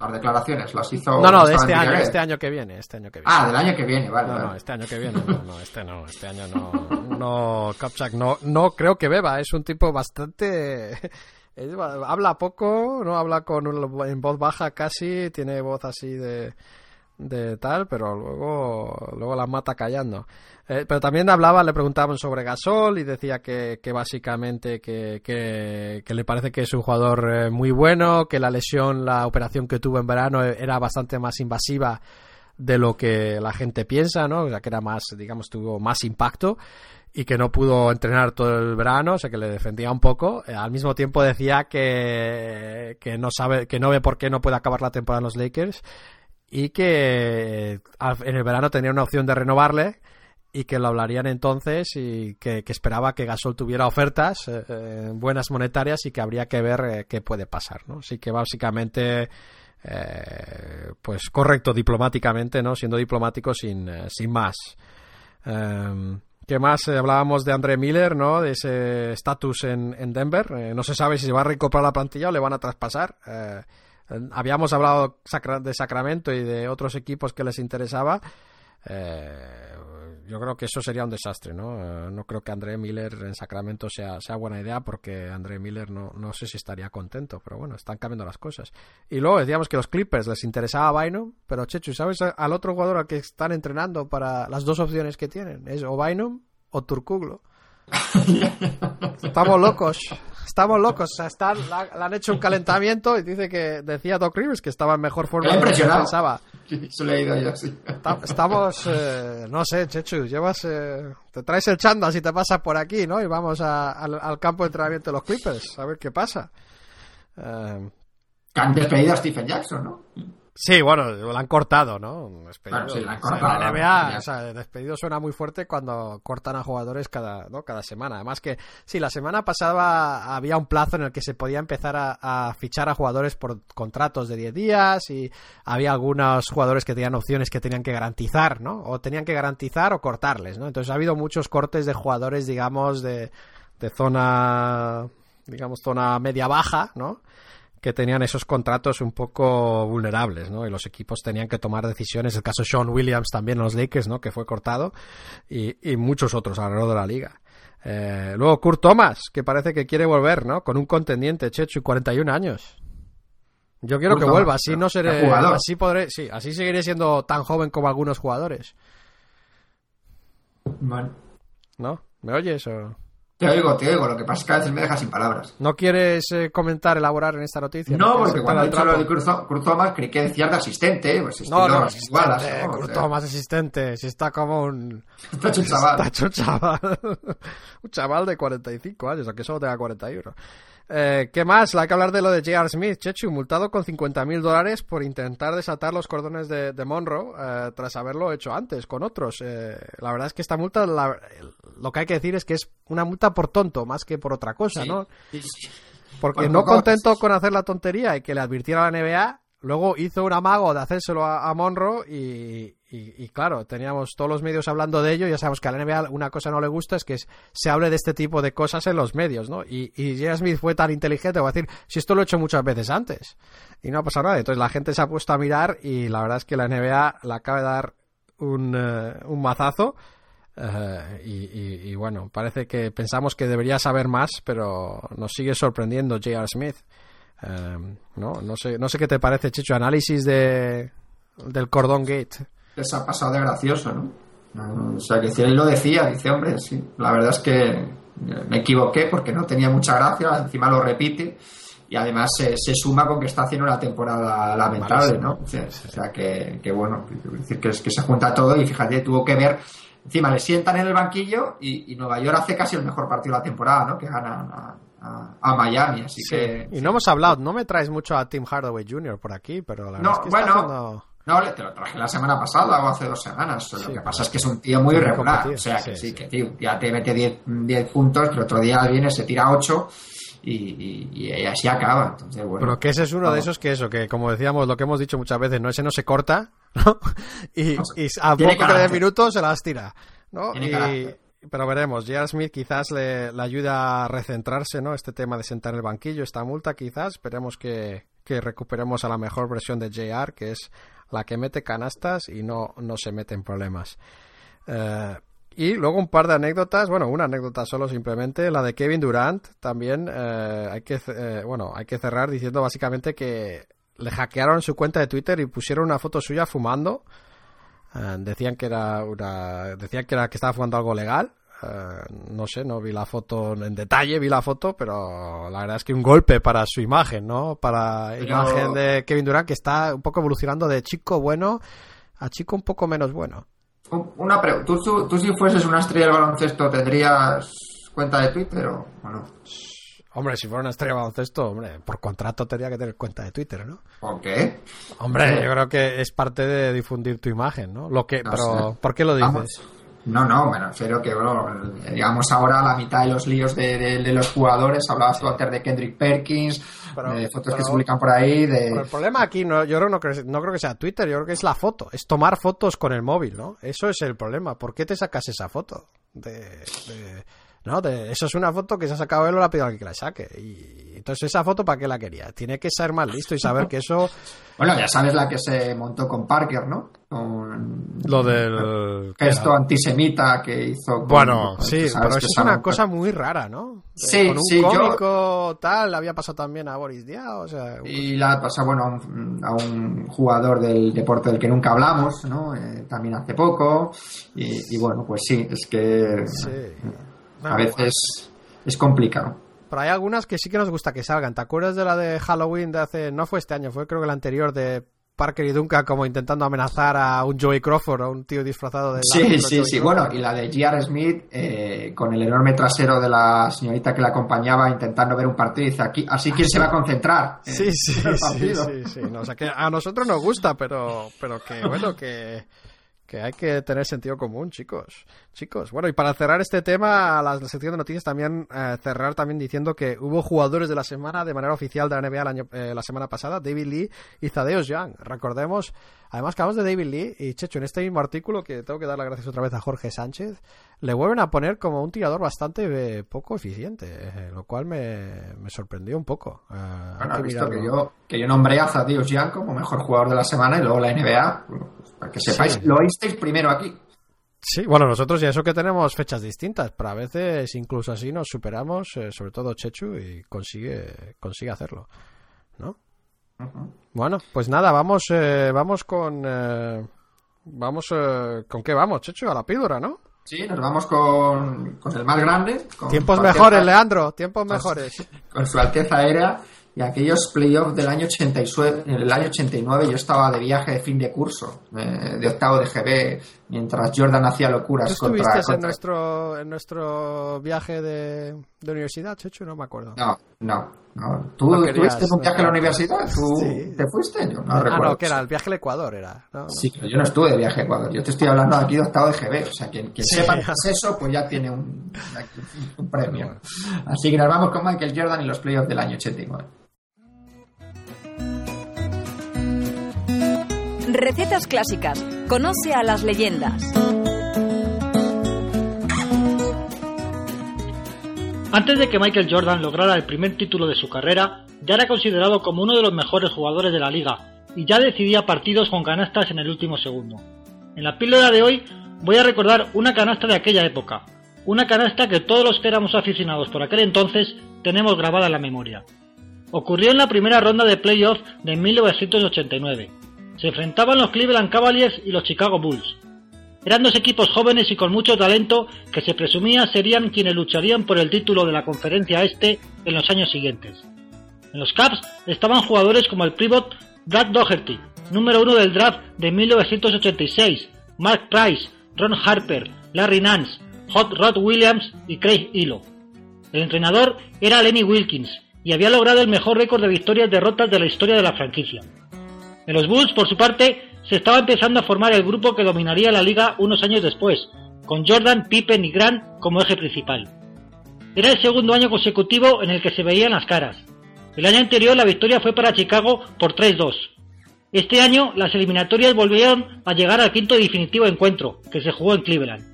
Las declaraciones las hizo. No, no, de este año, este año que viene, este año que viene. Ah, del año que viene, vale. No, vale. no, este año que viene, no, no, este no, este año no, no, Kapchak no, no creo que beba, es un tipo bastante, habla poco, no habla con en voz baja casi, tiene voz así de, de tal, pero luego, luego la mata callando. Eh, pero también hablaba, le preguntaban sobre Gasol y decía que, que básicamente que, que, que, le parece que es un jugador eh, muy bueno, que la lesión, la operación que tuvo en verano era bastante más invasiva de lo que la gente piensa, ¿no? O sea, que era más, digamos, tuvo más impacto y que no pudo entrenar todo el verano, o sea que le defendía un poco. Eh, al mismo tiempo decía que, que no sabe, que no ve por qué no puede acabar la temporada en los Lakers y que en el verano tenía una opción de renovarle y que lo hablarían entonces y que, esperaba que Gasol tuviera ofertas eh, buenas monetarias y que habría que ver qué puede pasar, ¿no? Así que básicamente pues correcto diplomáticamente, ¿no? Siendo diplomático sin, sin más. Em, ¿Qué más? hablábamos de André Miller, ¿no? De ese estatus en, en, Denver. no se sabe si se va a recuperar la plantilla o le van a traspasar. Habíamos hablado de Sacramento y de otros equipos que les interesaba. Eh, yo creo que eso sería un desastre, ¿no? Eh, no creo que André Miller en Sacramento sea, sea buena idea porque André Miller no, no sé si estaría contento, pero bueno, están cambiando las cosas. Y luego decíamos que los Clippers les interesaba Bynum, pero Chechu, ¿sabes al otro jugador al que están entrenando para las dos opciones que tienen? Es o Bynum o Turcuglo. Estamos locos. Estamos locos. O sea, están, le han hecho un calentamiento y dice que decía Doc Rivers que estaba en mejor forma de que pensaba. sí. Estamos, eh, no sé, Chechu, llevas, eh, te traes el chanda si te pasas por aquí, ¿no? Y vamos al, campo de entrenamiento de los Clippers, a ver qué pasa. Eh, han despedido a Stephen Jackson, ¿no? Sí, bueno, lo han cortado, ¿no? Despedido. sí, han cortado. la NBA, o sea, despedido suena muy fuerte cuando cortan a jugadores cada, ¿no? cada semana. Además que, sí, la semana pasada había un plazo en el que se podía empezar a, fichar a jugadores por contratos de 10 días y había algunos jugadores que tenían opciones que tenían que garantizar, ¿no? O tenían que garantizar o cortarles, ¿no? Entonces ha habido muchos cortes de jugadores, digamos, de, de zona, digamos, zona media-baja, ¿no? Que tenían esos contratos un poco vulnerables, ¿no? Y los equipos tenían que tomar decisiones. El caso de Sean Williams también en los Lakers, ¿no? Que fue cortado. Y, muchos otros alrededor de la liga. Eh, luego Kurt Thomas, que parece que quiere volver, ¿no? Con un contendiente, Chechu, y 41 años. Yo quiero que vuelva, así no seré, así podré, sí, así seguiré siendo tan joven como algunos jugadores. ¿No? ¿Me oyes o...? Te oigo, te oigo. Lo que pasa es que a veces me dejas sin palabras. ¿No quieres eh, comentar, elaborar en esta noticia? No, porque cuando he dicho lo de Kurt Thomas creí que decías de asistente. Pues no, no, asistente, Kurt Thomas asistente. Si está como un... Está hecho un chaval. Está hecho un chaval. un chaval de 45 años, aunque solo tenga 41. Eh, ¿Qué más? Hay que hablar de lo de J.R. Smith, Chechu, multado con 50.000 dólares por intentar desatar los cordones de, Monroe eh, tras haberlo hecho antes con otros. Eh, la verdad es que esta multa, lo que hay que decir es que es una multa por tonto más que por otra cosa, ¿no? Porque no contento con hacer la tontería y que le advirtiera a la NBA, luego hizo un amago de hacérselo a, Monroe y, y, claro, teníamos todos los medios hablando de ello. Ya sabemos que a la NBA una cosa no le gusta es que se hable de este tipo de cosas en los medios, ¿no? Y, y Smith fue tan inteligente, voy a decir, si esto lo he hecho muchas veces antes y no ha pasado nada. Entonces la gente se ha puesto a mirar y la verdad es que la NBA le acaba de dar un, eh, un mazazo. Eh, y, bueno, parece que pensamos que debería saber más, pero nos sigue sorprendiendo J.R. Smith. Eh, no, no sé, no sé qué te parece, Chicho, análisis de, del cordón gate pasado de gracioso, ¿no? O sea, que si él lo decía, dice, hombre, sí, la verdad es que me equivoqué porque no tenía mucha gracia, encima lo repite y además se, suma con que está haciendo una temporada lamentable, ¿no? O sea, que, que bueno, decir que, es, que se junta todo y fíjate, tuvo que ver, encima le sientan en el banquillo y, Nueva York hace casi el mejor partido de la temporada, ¿no? Que gana a, Miami, así que... Y no hemos hablado, no me traes mucho a Tim Hardaway Jr. por aquí, pero la verdad es que bueno, no, te lo traje la semana pasada o hace dos semanas. lo que pasa es que es un tío muy regular. O sea, que sí, que tío, ya te mete 10 puntos, pero otro día viene, se tira 8 y, y, así acaba. Entonces, bueno, pero que ese es uno de esos que eso, que como decíamos, lo que hemos dicho muchas veces, no ese no se corta, ¿no? Y, a poco de minutos se las tira, ¿no? Pero veremos, J.R. Smith quizás le, le ayuda a recentrarse, ¿no? Este tema de sentar en el banquillo, esta multa quizás, esperemos que, que recuperemos a la mejor versión de JR, que es la que mete canastas y no, no se mete en problemas. Eh, y luego un par de anécdotas, bueno, una anécdota solo simplemente, la de Kevin Durant también eh, hay que eh, bueno, hay que cerrar diciendo básicamente que le hackearon su cuenta de Twitter y pusieron una foto suya fumando. Decían que era una decían que era que estaba fumando algo legal eh, no sé, no vi la foto en detalle, vi la foto, pero la verdad es que un golpe para su imagen, ¿no? Para la imagen de Kevin Durant, que está un poco evolucionando de chico bueno a chico un poco menos bueno. Una pregunta, ¿Tú, si fueses una estrella del baloncesto tendrías cuenta de Twitter o no? Hombre, si fuera una estrella de baloncesto, hombre, por contrato tendría que tener cuenta de Twitter, ¿no? ¿Por qué? Hombre, yo creo que es parte de difundir tu imagen, ¿no? Lo que, pero, ¿por qué lo dices? No, no, me refiero que, bueno, digamos ahora la mitad de los líos de, de, los jugadores, hablabas tú antes de Kendrick Perkins, de fotos que se publican por ahí. De... el problema aquí, no, yo creo, no, no creo que sea Twitter, yo creo que es la foto, es tomar fotos con el móvil, ¿no? Eso es el problema. ¿Por qué te sacas esa foto? de no, eso es una foto que se ha sacado él o la ha pedido alguien que la saque. Y entonces esa foto para qué la quería. Tiene que ser más listo y saber que eso. bueno, ya sabes la que se montó con Parker, ¿no? Con lo del gesto antisemita que hizo. bueno, sí, pero eso es una cosa muy rara, ¿no? Sí, con un sí, cómico tal, había pasado también a Boris Diaw, o sea. Y la ha pasado, bueno, a un, jugador del deporte del que nunca hablamos, ¿no? Eh, también hace poco. Y, y, bueno, pues sí, es que. Sí a veces es complicado. Pero hay algunas que sí que nos gusta que salgan. ¿Te acuerdas de la de Halloween de hace, no fue este año, fue creo que la anterior de Parker y Duncan como intentando amenazar a un Joey Crawford o un tío disfrazado de... Sí, sí, sí. Bueno, y la de J.R. Smith eh, con el enorme trasero de la señorita que la acompañaba intentando ver un partido y dice, aquí, así quién se va a concentrar. Sí, sí, sí, sí, sí, o sea, que a nosotros nos gusta, pero, pero que bueno, que que hay que tener sentido común, chicos. Chicos, bueno, y para cerrar este tema, la, sección de noticias también eh, cerrar también diciendo que hubo jugadores de la semana de manera oficial de la NBA eh, la semana pasada, David Lee y Zadeus Young. Recordemos, además que hablamos de David Lee y Checho, en este mismo artículo que tengo que dar las gracias otra vez a Jorge Sánchez, le vuelven a poner como un tirador bastante eh, poco eficiente, lo cual me, sorprendió un poco. bueno, visto que yo, que yo nombré a Zadeus Young como mejor jugador de la semana y luego la NBA para que sepáis, lo oísteis primero aquí. Sí, bueno, nosotros ya eso que tenemos fechas distintas, pero a veces incluso así nos superamos, eh, sobre todo Chechu, y consigue, consigue hacerlo, ¿no? Bueno, pues nada, vamos, eh, vamos con, eh, vamos, ¿con qué vamos, Chechu? A la píldora, ¿no? Sí, nos vamos con, con el más grande. tiempos mejores, Leandro, tiempos mejores. Con su Alteza Aérea y aquellos playoffs del año 89, en el año 89 yo estaba de viaje de fin de curso, eh, de octavo de GB, mientras Jordan hacía locuras ¿Tú contra, estuviste en nuestro en nuestro viaje de, de universidad, Checho? No me acuerdo. No, no. no. ¿Tú estuviste en un viaje a la universidad? ¿Tú te fuiste? Yo no ah, recuerdo. no, que era el viaje al Ecuador, era. Sí, pero yo no estuve de viaje a Ecuador. Yo te estoy hablando aquí de octavo de GB. O sea, quien, quien sepa que es eso, pues ya tiene un, un premio. Así que nos vamos con Michael Jordan y los playoffs del año 89. Recetas clásicas. Conoce a las leyendas. Antes de que Michael Jordan lograra el primer título de su carrera, ya era considerado como uno de los mejores jugadores de la liga y ya decidía partidos con canastas en el último segundo. En la píldora de hoy voy a recordar una canasta de aquella época, una canasta que todos los que éramos aficionados por aquel entonces tenemos grabada en la memoria. Ocurrió en la primera ronda de playoff de 1989 se enfrentaban los Cleveland Cavaliers y los Chicago Bulls. Eran dos equipos jóvenes y con mucho talento que se presumía serían quienes lucharían por el título de la conferencia este en los años siguientes. En los Cavs estaban jugadores como el pivot Brad Doherty, número uno del draft de 1986, Mark Price, Ron Harper, Larry Nance, Hot Rod Williams y Craig Hilo. El entrenador era Lenny Wilkins y había logrado el mejor récord de victorias derrotas de la historia de la franquicia. En los Bulls, por su parte, se estaba empezando a formar el grupo que dominaría la liga unos años después, con Jordan, Pippen y Grant como eje principal. Era el segundo año consecutivo en el que se veían las caras. El año anterior la victoria fue para Chicago por 3-2. Este año las eliminatorias volvieron a llegar al quinto y definitivo encuentro, que se jugó en Cleveland.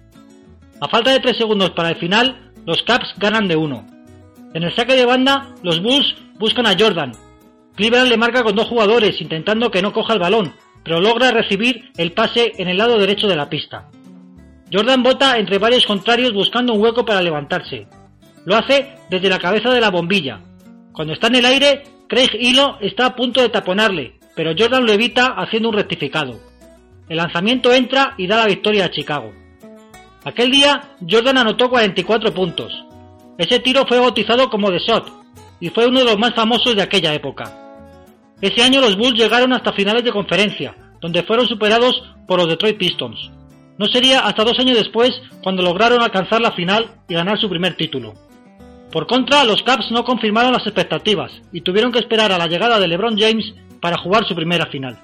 A falta de 3 segundos para el final, los Caps ganan de 1. En el saque de banda, los Bulls buscan a Jordan, Cleveland le marca con dos jugadores intentando que no coja el balón, pero logra recibir el pase en el lado derecho de la pista. Jordan bota entre varios contrarios buscando un hueco para levantarse. Lo hace desde la cabeza de la bombilla. Cuando está en el aire, Craig Hilo está a punto de taponarle, pero Jordan lo evita haciendo un rectificado. El lanzamiento entra y da la victoria a Chicago. Aquel día, Jordan anotó 44 puntos. Ese tiro fue bautizado como The Shot y fue uno de los más famosos de aquella época. Ese año los Bulls llegaron hasta finales de conferencia, donde fueron superados por los Detroit Pistons. No sería hasta dos años después cuando lograron alcanzar la final y ganar su primer título. Por contra, los Caps no confirmaron las expectativas y tuvieron que esperar a la llegada de LeBron James para jugar su primera final.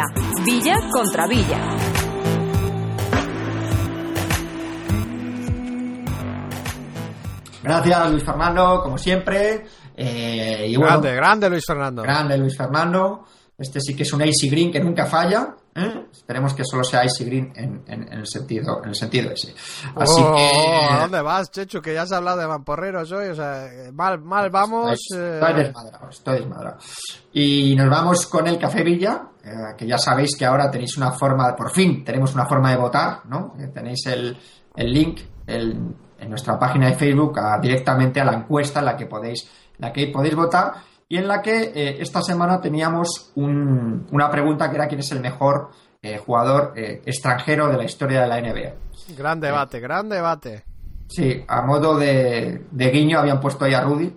Villa. Villa contra Villa. Gracias, Luis Fernando, como siempre. Eh, y bueno, grande, grande Luis Fernando. Grande Luis Fernando. Este sí que es un Icy Green que nunca falla. ¿Eh? Esperemos que solo sea Icy Green en, en- en el, sentido, en el sentido ese. Así Oh, que. ¿A dónde vas, Chechu? Que ya has hablado de mamporreros hoy. O sea, mal, mal vamos. eh, Estoy desmadrado, estoy desmadrado. Y nos vamos con el Café Villa, eh, que ya sabéis que ahora tenéis una forma, por fin tenemos una forma de votar, ¿no? Eh, tenéis el, el link el- en nuestra página de Facebook a- directamente a la encuesta en la que podéis, en la que podéis votar y en la que eh, esta semana teníamos un- una pregunta que era quién es el mejor eh, jugador eh, extranjero de la historia de la NBA. Gran debate, gran debate. Sí, a modo de, de guiño habían puesto ahí a Rudy.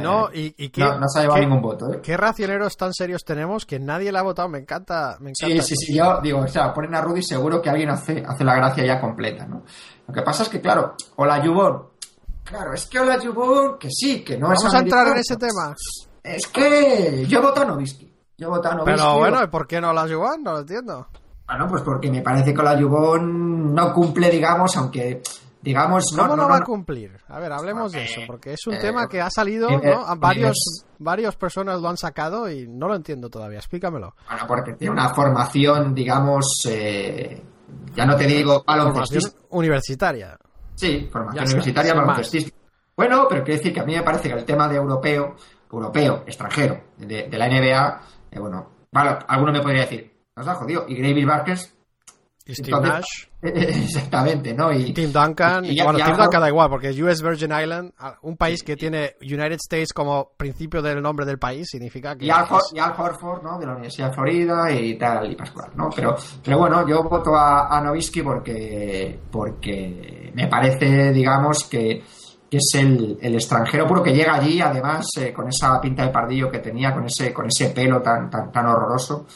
No, y, y qué, no, no se ha llevado qué- ningún voto, ¿eh? qué racioneros tan serios tenemos que nadie le ha votado. Me encanta, me Sí, encanta. sí, sí, yo digo, o sea, ponen a Rudy seguro que alguien hace, hace la gracia ya completa, ¿no? Lo que pasa es que, claro, Hola Yubon, claro, es que Hola Yubon, que sí, que no Vamos es a entrar en ese tema. Es que yo voto a Novisky. Yo voto a Novisky. Pero bueno, ¿y ¿por qué no las Juan? No lo entiendo. Bueno, pues porque me parece que Hola Yubon no cumple, digamos, aunque, digamos, no, ¿Cómo no, no, va no, a cumplir? A ver, hablemos de eso, porque es un eh, tema que ha salido, eh, ¿no? A varios, varias personas lo han sacado y no lo entiendo todavía. Explícamelo. Bueno, porque tiene una formación, digamos, eh, ya no te digo universitaria. Sí, formación está, universitaria baloncestista. Bueno, pero quiero decir que a mí me parece que el tema de europeo, europeo, extranjero, de, de la NBA, eh, bueno, vale, alguno me podría decir, nos ha jodido. Y David Barkers, Y Steve entonces- Nash, exactamente, ¿no? Y, Tim Duncan. y Y, bueno, Tim Duncan da igual, porque US Virgin Island, un país que tiene United States como principio del nombre del país, significa que... y Al, es- Al Horford, ¿no? De la Universidad de Florida y tal, y Pascual, ¿no? Pero, pero bueno, yo voto a, a Nowitzki porque, porque me parece, digamos, que, que es el, el extranjero puro que llega allí, además, eh, con esa pinta de pardillo que tenía, con ese, con ese pelo tan, tan, tan horroroso,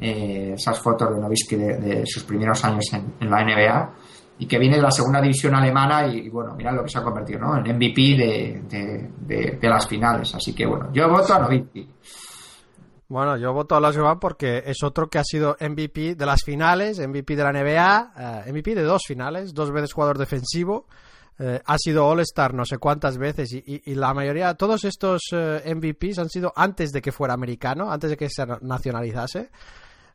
eh, esas fotos de Nowitzki de, sus primeros años en, la NBA. Y que viene de la segunda división alemana y, bueno, mira lo que se ha convertido, ¿no? En MVP de, de, de- las finales. Así que, bueno, yo voto a Nowitzki. Bueno, yo voto a Las Juan porque es otro que ha sido MVP de las finales, MVP de la NBA, eh, MVP de dos finales, dos veces jugador defensivo, eh, ha sido All-Star no sé cuántas veces y, y- y la mayoría, todos estos eh, MVPs han sido antes de que fuera americano, antes de que se nacionalizase.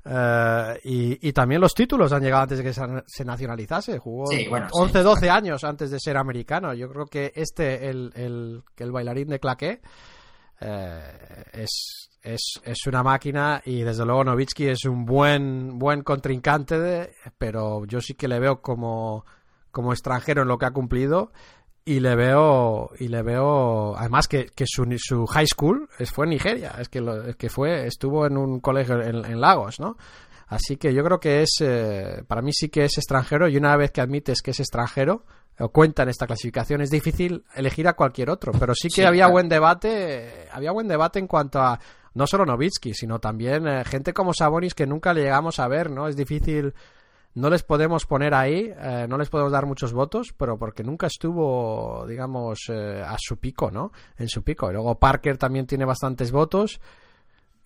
Eh, y, y también los títulos han llegado antes de que se, se nacionalizase. Jugó Sí, bueno, sí. 11, 12 años antes de ser americano. Yo creo que este, el, el, el bailarín de claqué, es, es, es una máquina y desde luego Novitsky es un buen, buen contrincante, de- pero yo sí que le veo como, como extranjero en lo que ha cumplido y le veo y le veo además que, que su, su high school es, fue en Nigeria es que lo- es que fue estuvo en un colegio en, en Lagos no así que yo creo que es eh, para mí sí que es extranjero y una vez que admites que es extranjero o cuenta en esta clasificación es difícil elegir a cualquier otro pero sí que Sí, había claro. buen debate había buen debate en cuanto a no solo Novitsky sino también eh, gente como Sabonis que nunca le llegamos a ver no es difícil no les podemos poner ahí, eh, no les podemos dar muchos votos, pero porque nunca estuvo, digamos, eh, a su pico, ¿no? En su pico. Y luego Parker también tiene bastantes votos.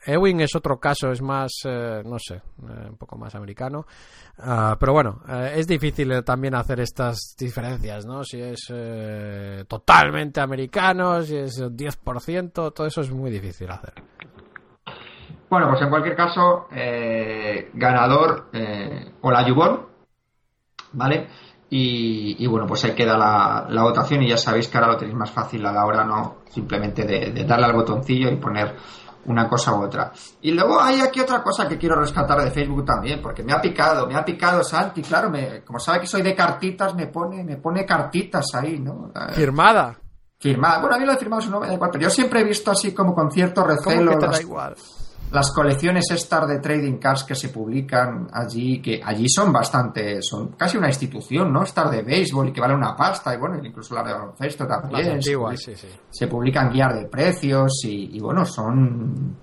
Ewing es otro caso, es más, eh, no sé, eh, un poco más americano. Ah, pero bueno, eh, es difícil eh, también hacer estas diferencias, ¿no? Si es eh, totalmente americano, si es 10%, todo eso es muy difícil hacer. Bueno, pues en cualquier caso, eh, ganador eh, Olayubon, ¿vale? Y, y bueno, pues ahí queda la, la votación y ya sabéis que ahora lo tenéis más fácil a la hora, no simplemente de, de darle al botoncillo y poner una cosa u otra. Y luego hay aquí otra cosa que quiero rescatar de Facebook también, porque me ha picado, me ha picado Santi, claro, me, como sabe que soy de cartitas, me pone, me pone cartitas ahí, ¿no? Firmada. firmada. Bueno, a mí lo de firmado no me da igual, pero yo siempre he visto así como con cierto ¿Cómo recelo que te da igual? Las colecciones estas de trading cards que se publican allí, que allí son bastante, son casi una institución, ¿no? Estas de béisbol y que vale una pasta, y bueno, incluso la de baloncesto Las también. se, antiguas, publica- sí, sí. se publican guías de precios y, y, bueno, son,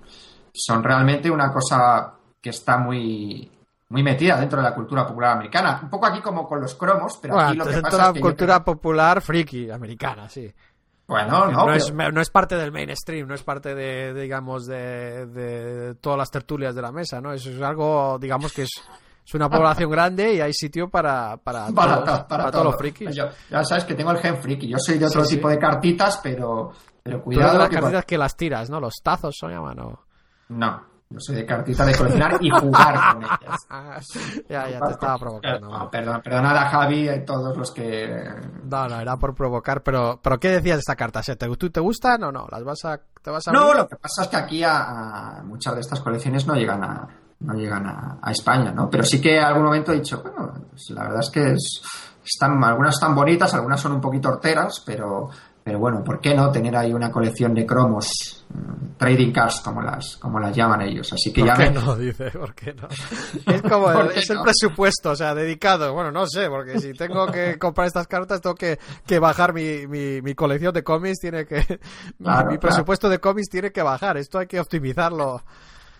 son realmente una cosa que está muy, muy metida dentro de la cultura popular americana. Un poco aquí como con los cromos, pero aquí lo Bueno, que pasa es que cultura popular friki americana, sí. Bueno, no, no, es, no es parte del mainstream, no es parte de, digamos, de, de todas las tertulias de la mesa, ¿no? Eso es algo, digamos, que es es una población grande y hay sitio para, para, para, todos, los frikis. ya sabes que tengo el gen friki. Yo soy de otro tipo de cartitas, pero, pero cuidado. de las cartitas que las tiras, ¿no? Los tazos son llaman, ¿no? No. Soy de cartitas de coleccionar y jugar con ellas. ya, ya te estaba provocando. No, perdón, perdonad a Javi y todos los que. No, no, era por provocar, pero, pero ¿qué decías de esta carta? ¿Te, ¿Te gustan o no? ¿Las vas a, te vas a No, lo que pasa es que aquí a muchas de estas colecciones no llegan a, no llegan a, España, ¿no? Pero sí que en algún momento he dicho, bueno, pues la verdad es que están, algunas están bonitas, algunas son un poquito horteras, pero, pero bueno, ¿por qué no tener ahí una colección de cromos, mm, trading cards, como las, como las llaman ellos? Así que ¿Por ya qué no? Dice, ¿por qué no? Es como el, es el presupuesto, o sea, dedicado. Bueno, no sé, porque si tengo que comprar estas cartas, tengo que, que bajar mi, mi, mi, colección de cómics, tiene que, mi, presupuesto de cómics tiene que bajar. Esto hay que optimizarlo.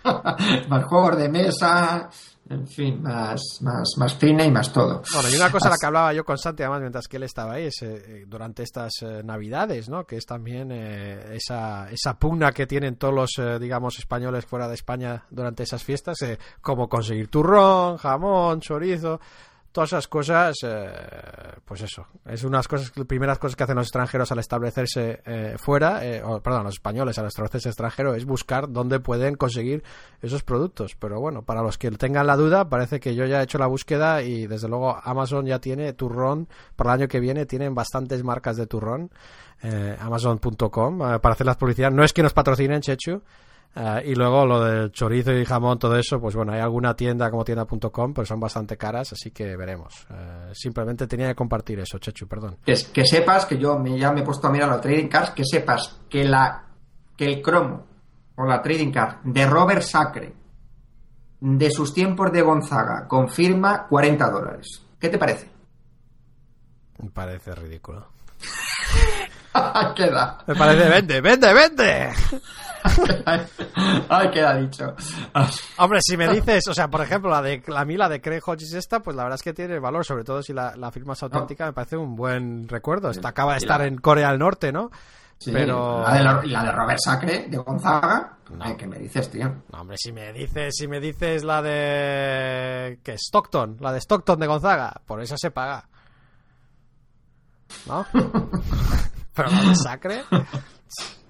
más juegos de mesa, en fin, más, más, más cine y más todo. Bueno, y una cosa a la que hablaba yo con Santi, además, mientras que él estaba ahí, es, eh, durante estas eh, Navidades, ¿no? Que es también eh, esa, esa pugna que tienen todos los, digamos, españoles fuera de España durante esas fiestas, como conseguir turrón, jamón, chorizo todas esas cosas, eh, pues eso, es unas cosas, primeras cosas que hacen los extranjeros al establecerse eh, fuera, eh, o, perdón, los españoles al establecerse extranjero, es buscar dónde pueden conseguir esos productos. Pero bueno, para los que tengan la duda, parece que yo ya he hecho la búsqueda y desde luego Amazon ya tiene turrón, para el año que viene tienen bastantes marcas de turrón, amazon.com, para hacer las publicidades. No es que nos patrocinen, Chechu, Uh, y luego lo del chorizo y jamón, todo eso, pues bueno, hay alguna tienda como tienda.com, pero son bastante caras, así que veremos. Uh, simplemente tenía que compartir eso, Chechu, perdón. Que, que sepas que yo me, ya me he puesto a mirar la trading cards, que sepas que la que el cromo o la trading card de Robert Sacre de sus tiempos de Gonzaga confirma 40 dólares. ¿Qué te parece? Me parece ridículo. Queda. Me parece, vende, vende, vende. Ay, queda dicho. Hombre, si me dices, o sea, por ejemplo, la de la mila de Craig Hodges esta, pues la verdad es que tiene valor, sobre todo si la, firma es auténtica, me parece un buen recuerdo. Esta acaba de estar en Corea del Norte, ¿no? pero la de, la de, Robert Sacre de Gonzaga ¿qué me dices tío? no hombre si me dices si me dices la de que Stockton la de Stockton de Gonzaga por esa se paga ¿no? pero la de Sacre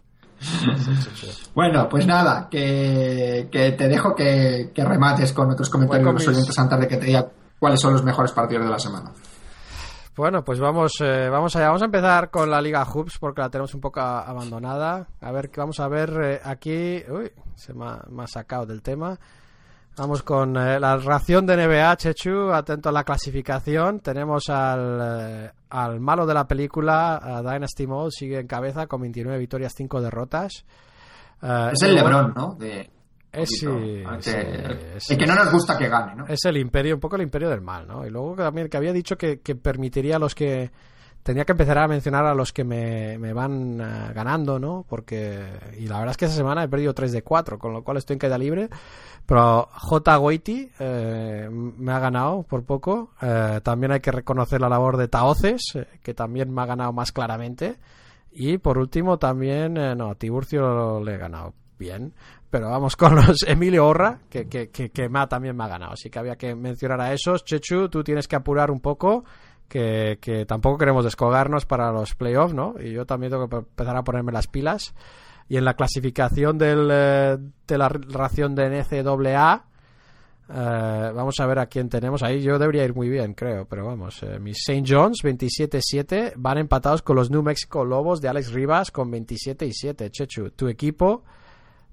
bueno, pues nada, que, te dejo que, remates con otros comentarios de los oyentes antes de que te diga cuáles son los mejores partidos de la semana. Bueno, pues vamos, eh, vamos allá. Vamos a empezar con la Liga Hoops porque la tenemos un poco abandonada. A ver, vamos a ver eh, aquí. Uy, se me ha, sacado del tema. Vamos con eh, la ración de NBA, Chechu, atento a la clasificación. Tenemos al, al malo de la película, Dynasty Mode, sigue en cabeza con 29 victorias, 5 derrotas. Uh, es el Lebron, ¿no? De... Es, sí, el que no nos gusta que gane, ¿no? Es el imperio, un poco el imperio del mal, ¿no? Y luego también que había dicho que, que permitiría a los que tenía que empezar a mencionar a los que me, me van uh, ganando, ¿no? Porque, y la verdad es que esa semana he perdido 3 de 4, con lo cual estoy en caída libre. Pero J. Goiti eh, me ha ganado por poco. Eh, también hay que reconocer la labor de Taoces, eh, que también me ha ganado más claramente. Y por último también, no, Tiburcio le he ganado bien. Pero vamos con los Emilio Orra, que, que, que, que también me ha ganado. Así que había que mencionar a esos. Chechu, tú tienes que apurar un poco. Que, tampoco queremos descolgarnos para los playoffs, ¿no? Y yo también tengo que empezar a ponerme las pilas. Y en la clasificación del, eh, de la ración de NCAA, eh, vamos a ver a quién tenemos. Ahí yo debería ir muy bien, creo. Pero vamos, eh, mis St. John's 27-7 van empatados con los New Mexico Lobos de Alex Rivas con 27 7. Chechu, tu equipo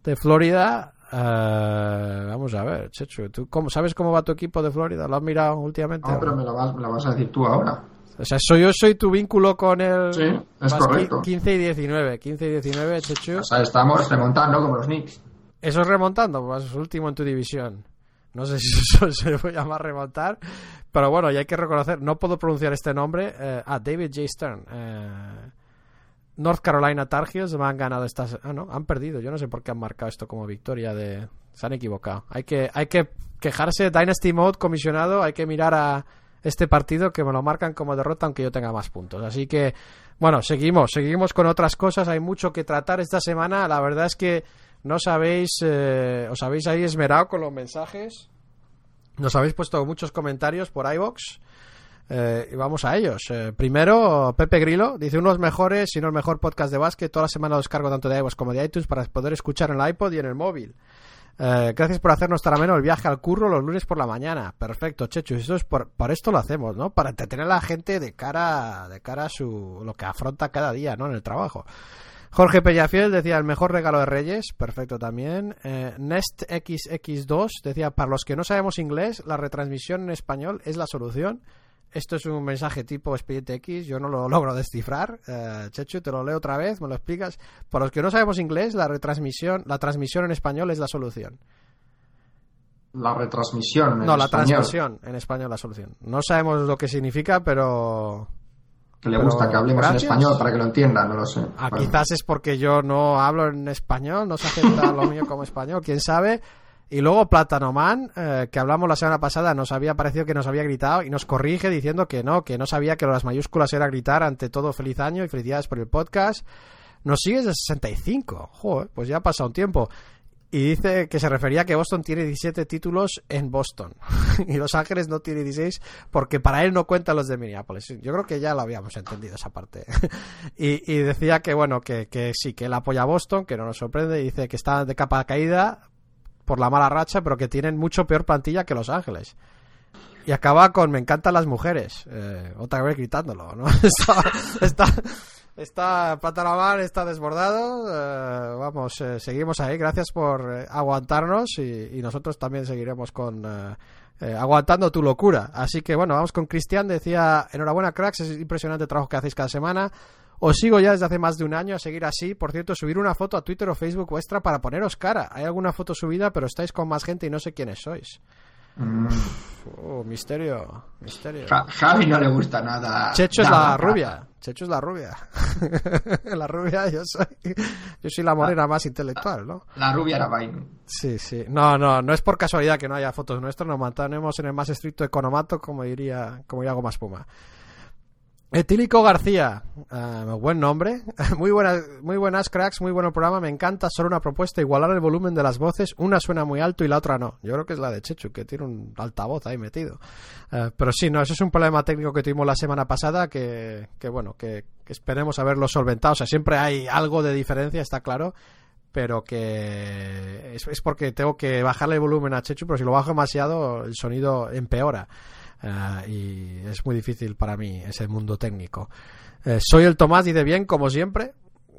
de Florida. Vamos a ver, Chechu, ¿tú cómo, ¿sabes cómo va tu equipo de Florida? ¿Lo has mirado últimamente? No, pero me lo vas, me lo vas a decir tú ahora. O sea, soy, yo soy tu vínculo con el. Sí, es correcto. 15 y 19. 15 y 19, Chechu. O sea, estamos remontando como los Knicks. Eso es remontando, pues es último en tu división. No sé si eso se puede llamar remontar. Pero bueno, y hay que reconocer, no puedo pronunciar este nombre. Eh, ah, David J. Stern. Eh, North Carolina Tar Heels han ganado estas. Ah, no, han perdido. Yo no sé por qué han marcado esto como victoria de. Se han equivocado. Hay que, hay que quejarse. Dynasty Mode comisionado. Hay que mirar a este partido que me lo marcan como derrota aunque yo tenga más puntos. Así que, bueno, seguimos, seguimos con otras cosas. Hay mucho que tratar esta semana. La verdad es que no sabéis, eh, os habéis ahí esmerado con los mensajes. Nos habéis puesto muchos comentarios por iBox. Eh, y vamos a ellos. Eh, primero, Pepe Grillo dice: Uno de los mejores, si no el mejor podcast de básquet. Toda la semana los cargo tanto de iVoox como de iTunes para poder escuchar en el iPod y en el móvil. Eh, gracias por hacernos tan ameno el viaje al curro los lunes por la mañana. Perfecto, Chechu. Esto es por, esto lo hacemos, ¿no? Para entretener a la gente de cara, de cara a su, lo que afronta cada día, ¿no? En el trabajo. Jorge Pellafiel decía el mejor regalo de Reyes, perfecto también. Eh, NestXX2 decía, para los que no sabemos inglés, la retransmisión en español es la solución. Esto es un mensaje tipo expediente X, yo no lo logro descifrar. Eh, Chechu, te lo leo otra vez, me lo explicas. Para los que no sabemos inglés, la retransmisión, la transmisión en español es la solución. La retransmisión. En no, la transmisión en español es la solución. No sabemos lo que significa, pero. Que le gusta que hablemos en español para que lo entienda, no lo sé. Ah, quizás es porque yo no hablo en español, no se acepta lo mío como español, quién sabe. Y luego Platanoman, eh, que hablamos la semana pasada, nos había parecido que nos había gritado y nos corrige diciendo que no, que no sabía que las mayúsculas era gritar ante todo feliz año y felicidades por el podcast. Nos sigue de 65. Joder, pues ya ha pasado un tiempo. Y dice que se refería a que Boston tiene 17 títulos en Boston y Los Ángeles no tiene 16 porque para él no cuentan los de Minneapolis. Yo creo que ya lo habíamos entendido esa parte. y, y, decía que bueno, que, que sí, que él apoya a Boston, que no nos sorprende. Dice que está de capa caída por la mala racha, pero que tienen mucho peor plantilla que Los Ángeles. Y acaba con me encantan las mujeres. Eh, otra vez gritándolo, ¿no? está, está, está está desbordado. Eh, vamos, eh, seguimos ahí. Gracias por aguantarnos y, nosotros también seguiremos con aguantando tu locura. Así que bueno, vamos con Cristian. Decía, enhorabuena cracks, es impresionante el trabajo que hacéis cada semana. Os sigo ya desde hace más de un año a seguir así. Por cierto, subir una foto a Twitter o Facebook vuestra para poneros cara. Hay alguna foto subida, pero estáis con más gente y no sé quiénes sois. Mm. Oh, misterio, misterio. Javi no le gusta nada. Checho es la rubia. Checho es la rubia. la rubia yo soy. Yo soy la morena más intelectual, ¿no? La rubia era vaina. Sí, sí. No, no, no es por casualidad que no haya fotos nuestras. Nos mantenemos en el más estricto economato, como diría, como diría más Puma. Etílico García, uh, buen nombre, muy buenas, muy buenas cracks, muy buen programa, me encanta, solo una propuesta, igualar el volumen de las voces, una suena muy alto y la otra no, yo creo que es la de Chechu, que tiene un altavoz ahí metido, uh, pero sí, no, eso es un problema técnico que tuvimos la semana pasada, que, que bueno, que, que, esperemos haberlo solventado, o sea, siempre hay algo de diferencia, está claro, pero que es, es porque tengo que bajarle el volumen a Chechu, pero si lo bajo demasiado, el sonido empeora. Y es muy difícil para mí ese mundo técnico. Eh, soy el Tomás, y de bien, como siempre.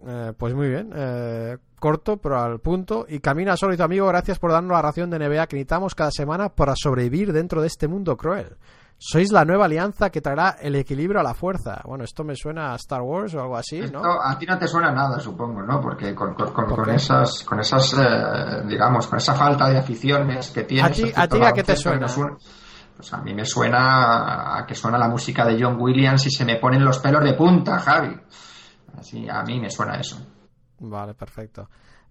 Eh, pues muy bien, eh, corto pero al punto. Y camina solo y tu amigo, gracias por darnos la ración de NBA que necesitamos cada semana para sobrevivir dentro de este mundo cruel. Sois la nueva alianza que traerá el equilibrio a la fuerza. Bueno, esto me suena a Star Wars o algo así, ¿no? a ti no te suena nada, supongo, ¿no? Porque con, con, esas, con esas digamos, con esa falta de aficiones que tienes. ¿A ti a, qué te suena? Pues a mí me suena a que suena la música de John Williams y se me ponen los pelos de punta, Javi. Así, a mí me suena eso. Vale, perfecto.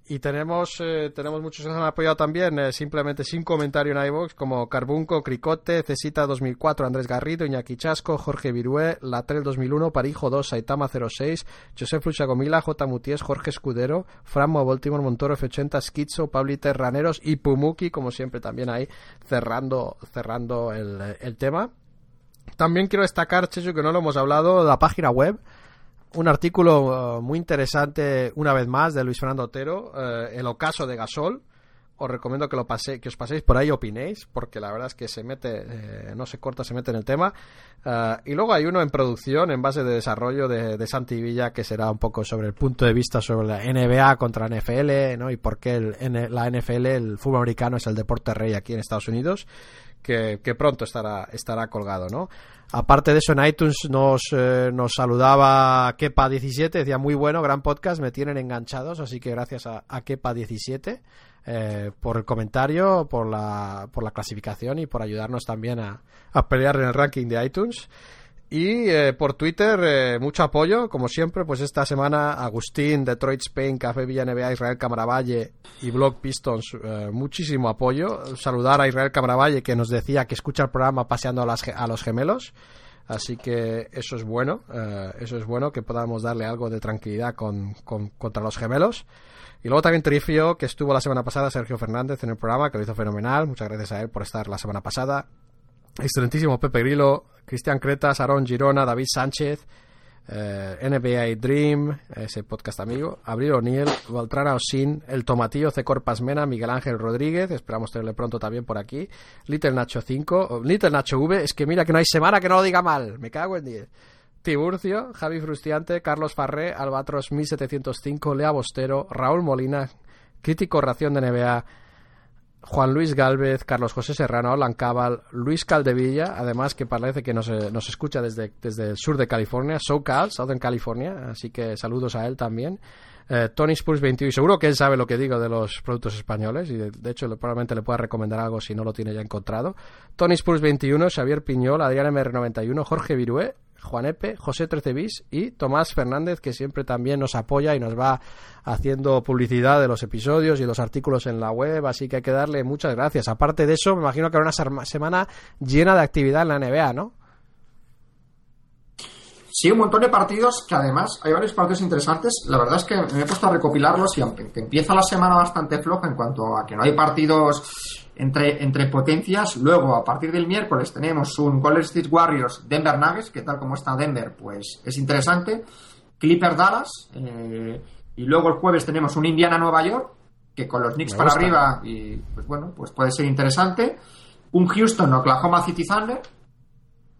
Y tenemos, eh, tenemos muchos que nos han apoyado también, eh, simplemente sin comentario en iVoox, como Carbunco, Cricote, Cesita 2004, Andrés Garrido, Iñaki Chasco, Jorge Virué, Latrel 2001, Parijo 2, Saitama 06, José Gomila, J. Muties, Jorge Escudero, Franmo, Baltimore, Montoro, F80, Skitzo, Pablito Raneros y Pumuki, como siempre también ahí cerrando, cerrando el, el tema. También quiero destacar, Checho, que no lo hemos hablado, la página web un artículo uh, muy interesante, una vez más, de Luis Fernando Otero, uh, El ocaso de Gasol. Os recomiendo que, lo pase, que os paséis por ahí opinéis, porque la verdad es que se mete, eh, no se corta, se mete en el tema. Uh, y luego hay uno en producción, en base de desarrollo de, de Santi Villa, que será un poco sobre el punto de vista sobre la NBA contra la NFL, ¿no? Y por qué el, la NFL, el fútbol americano, es el deporte rey aquí en Estados Unidos. Que, que, pronto estará, estará colgado, ¿no? Aparte de eso, en iTunes nos, eh, nos saludaba Kepa17, decía muy bueno, gran podcast, me tienen enganchados, así que gracias a, Kepa17 eh, por el comentario, por la, por la clasificación y por ayudarnos también a, a pelear en el ranking de iTunes. Y eh, por Twitter, eh, mucho apoyo, como siempre, pues esta semana Agustín, Detroit Spain, Café Villa NBA, Israel Camaravalle y Blog Pistons, eh, muchísimo apoyo. Saludar a Israel Camaravalle que nos decía que escucha el programa paseando a, las, a los gemelos. Así que eso es bueno, eso es bueno que podamos darle algo de tranquilidad con, contra los gemelos. Y luego también Trifio, que estuvo la semana pasada, Sergio Fernández en el programa, que lo hizo fenomenal. Muchas gracias a él por estar la semana pasada. Excelentísimo Pepe Grillo, Cristian Cretas, Aaron Girona, David Sánchez, eh, NBA Dream, ese podcast amigo, Abril O'Neill, Valtrana Osin, El Tomatillo, C. Pasmena, Miguel Ángel Rodríguez, esperamos tenerle pronto también por aquí, Little Nacho 5, Little Nacho V, es que mira que no hay semana que no lo diga mal, me cago en 10. Tiburcio, Javi Frustiante, Carlos Farré, Albatros 1705, Lea Bostero, Raúl Molina, Crítico Ración de NBA, Juan Luis Galvez, Carlos José Serrano, Alan Cabal, Luis Caldevilla, además que parece que nos, eh, nos escucha desde, desde el sur de California, SoCal, Southern California, así que saludos a él también. Eh, Tony Spurs 21, seguro que él sabe lo que digo de los productos españoles y de, hecho probablemente le pueda recomendar algo si no lo tiene ya encontrado. Tony Spurs 21, Xavier Piñol, Adrián MR91, Jorge Virué, Juan Epe, José Trecebis y Tomás Fernández, que siempre también nos apoya y nos va haciendo publicidad de los episodios y los artículos en la web, así que hay que darle muchas gracias. Aparte de eso, me imagino que habrá una semana llena de actividad en la NBA, ¿no? Sí, un montón de partidos que además hay varios partidos interesantes. La verdad es que me he puesto a recopilarlos y aunque empieza la semana bastante floja en cuanto a que no hay partidos entre, entre potencias. Luego, a partir del miércoles, tenemos un Golden State Warriors Denver Nuggets, que tal como está Denver, pues es interesante. Clipper Dallas. Eh, y luego el jueves tenemos un Indiana Nueva York, que con los Knicks para arriba, y pues bueno, pues puede ser interesante. Un Houston Oklahoma City Thunder.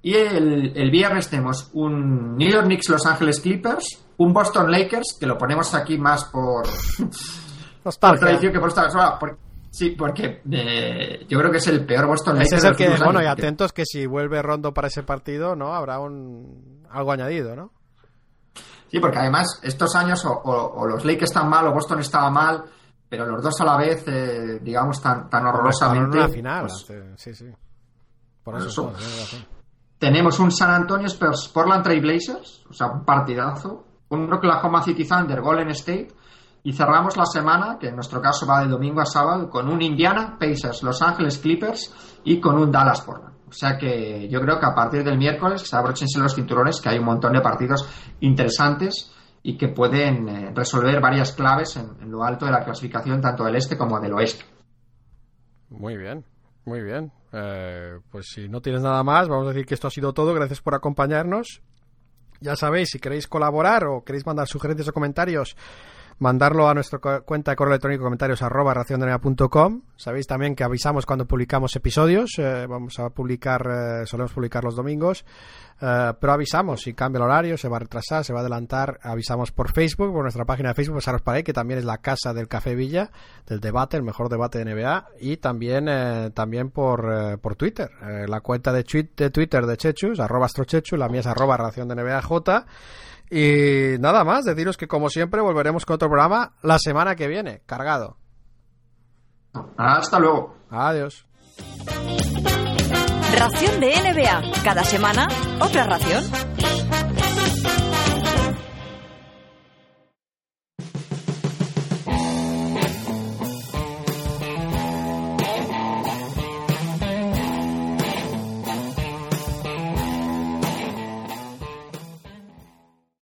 Y el, el viernes tenemos un New York Knicks Los Angeles Clippers, un Boston Lakers, que lo ponemos aquí más por, por tradición que por esta Sí, porque eh, yo creo que es el peor Boston Ese es que, bueno, y atentos que si vuelve Rondo para ese partido, ¿no? Habrá un algo añadido, ¿no? Sí, porque además estos años o, los Lakers están mal o Boston estaba mal, pero los dos a la vez, eh, digamos, tan, tan horrorosamente. En final, pues, sí, sí. Por eso, tenemos un San Antonio Spurs Portland Trail Blazers, o sea, un partidazo. Un Oklahoma City Thunder Golden State y cerramos la semana, que en nuestro caso va de domingo a sábado, con un Indiana Pacers, Los Ángeles Clippers y con un Dallas Portland. O sea que yo creo que a partir del miércoles se abrochense los cinturones, que hay un montón de partidos interesantes y que pueden eh, resolver varias claves en, lo alto de la clasificación, tanto del este como del oeste. Muy bien, muy bien. Eh, pues si no tienes nada más, vamos a decir que esto ha sido todo. Gracias por acompañarnos. Ya sabéis, si queréis colaborar o queréis mandar sugerencias o comentarios, mandarlo a nuestra cuenta de correo electrónico comentarios arroba raciondonea.com. Sabéis también que avisamos cuando publicamos episodios. Eh, vamos a publicar, eh, solemos publicar los domingos. Eh, pero avisamos si cambia el horario, se va a retrasar, se va a adelantar. Avisamos por Facebook, por nuestra página de Facebook, pasaros para ahí, que también es la casa del Café Villa, del debate, el mejor debate de NBA. Y también, también por, por Twitter. la cuenta de, de Twitter de Chechus, arroba astrochechu, la mía es arroba ración de NBA J. Y nada más, deciros que como siempre volveremos con otro programa la semana que viene, cargado. Hasta luego. Adiós. Ración de NBA. Cada semana, otra ración.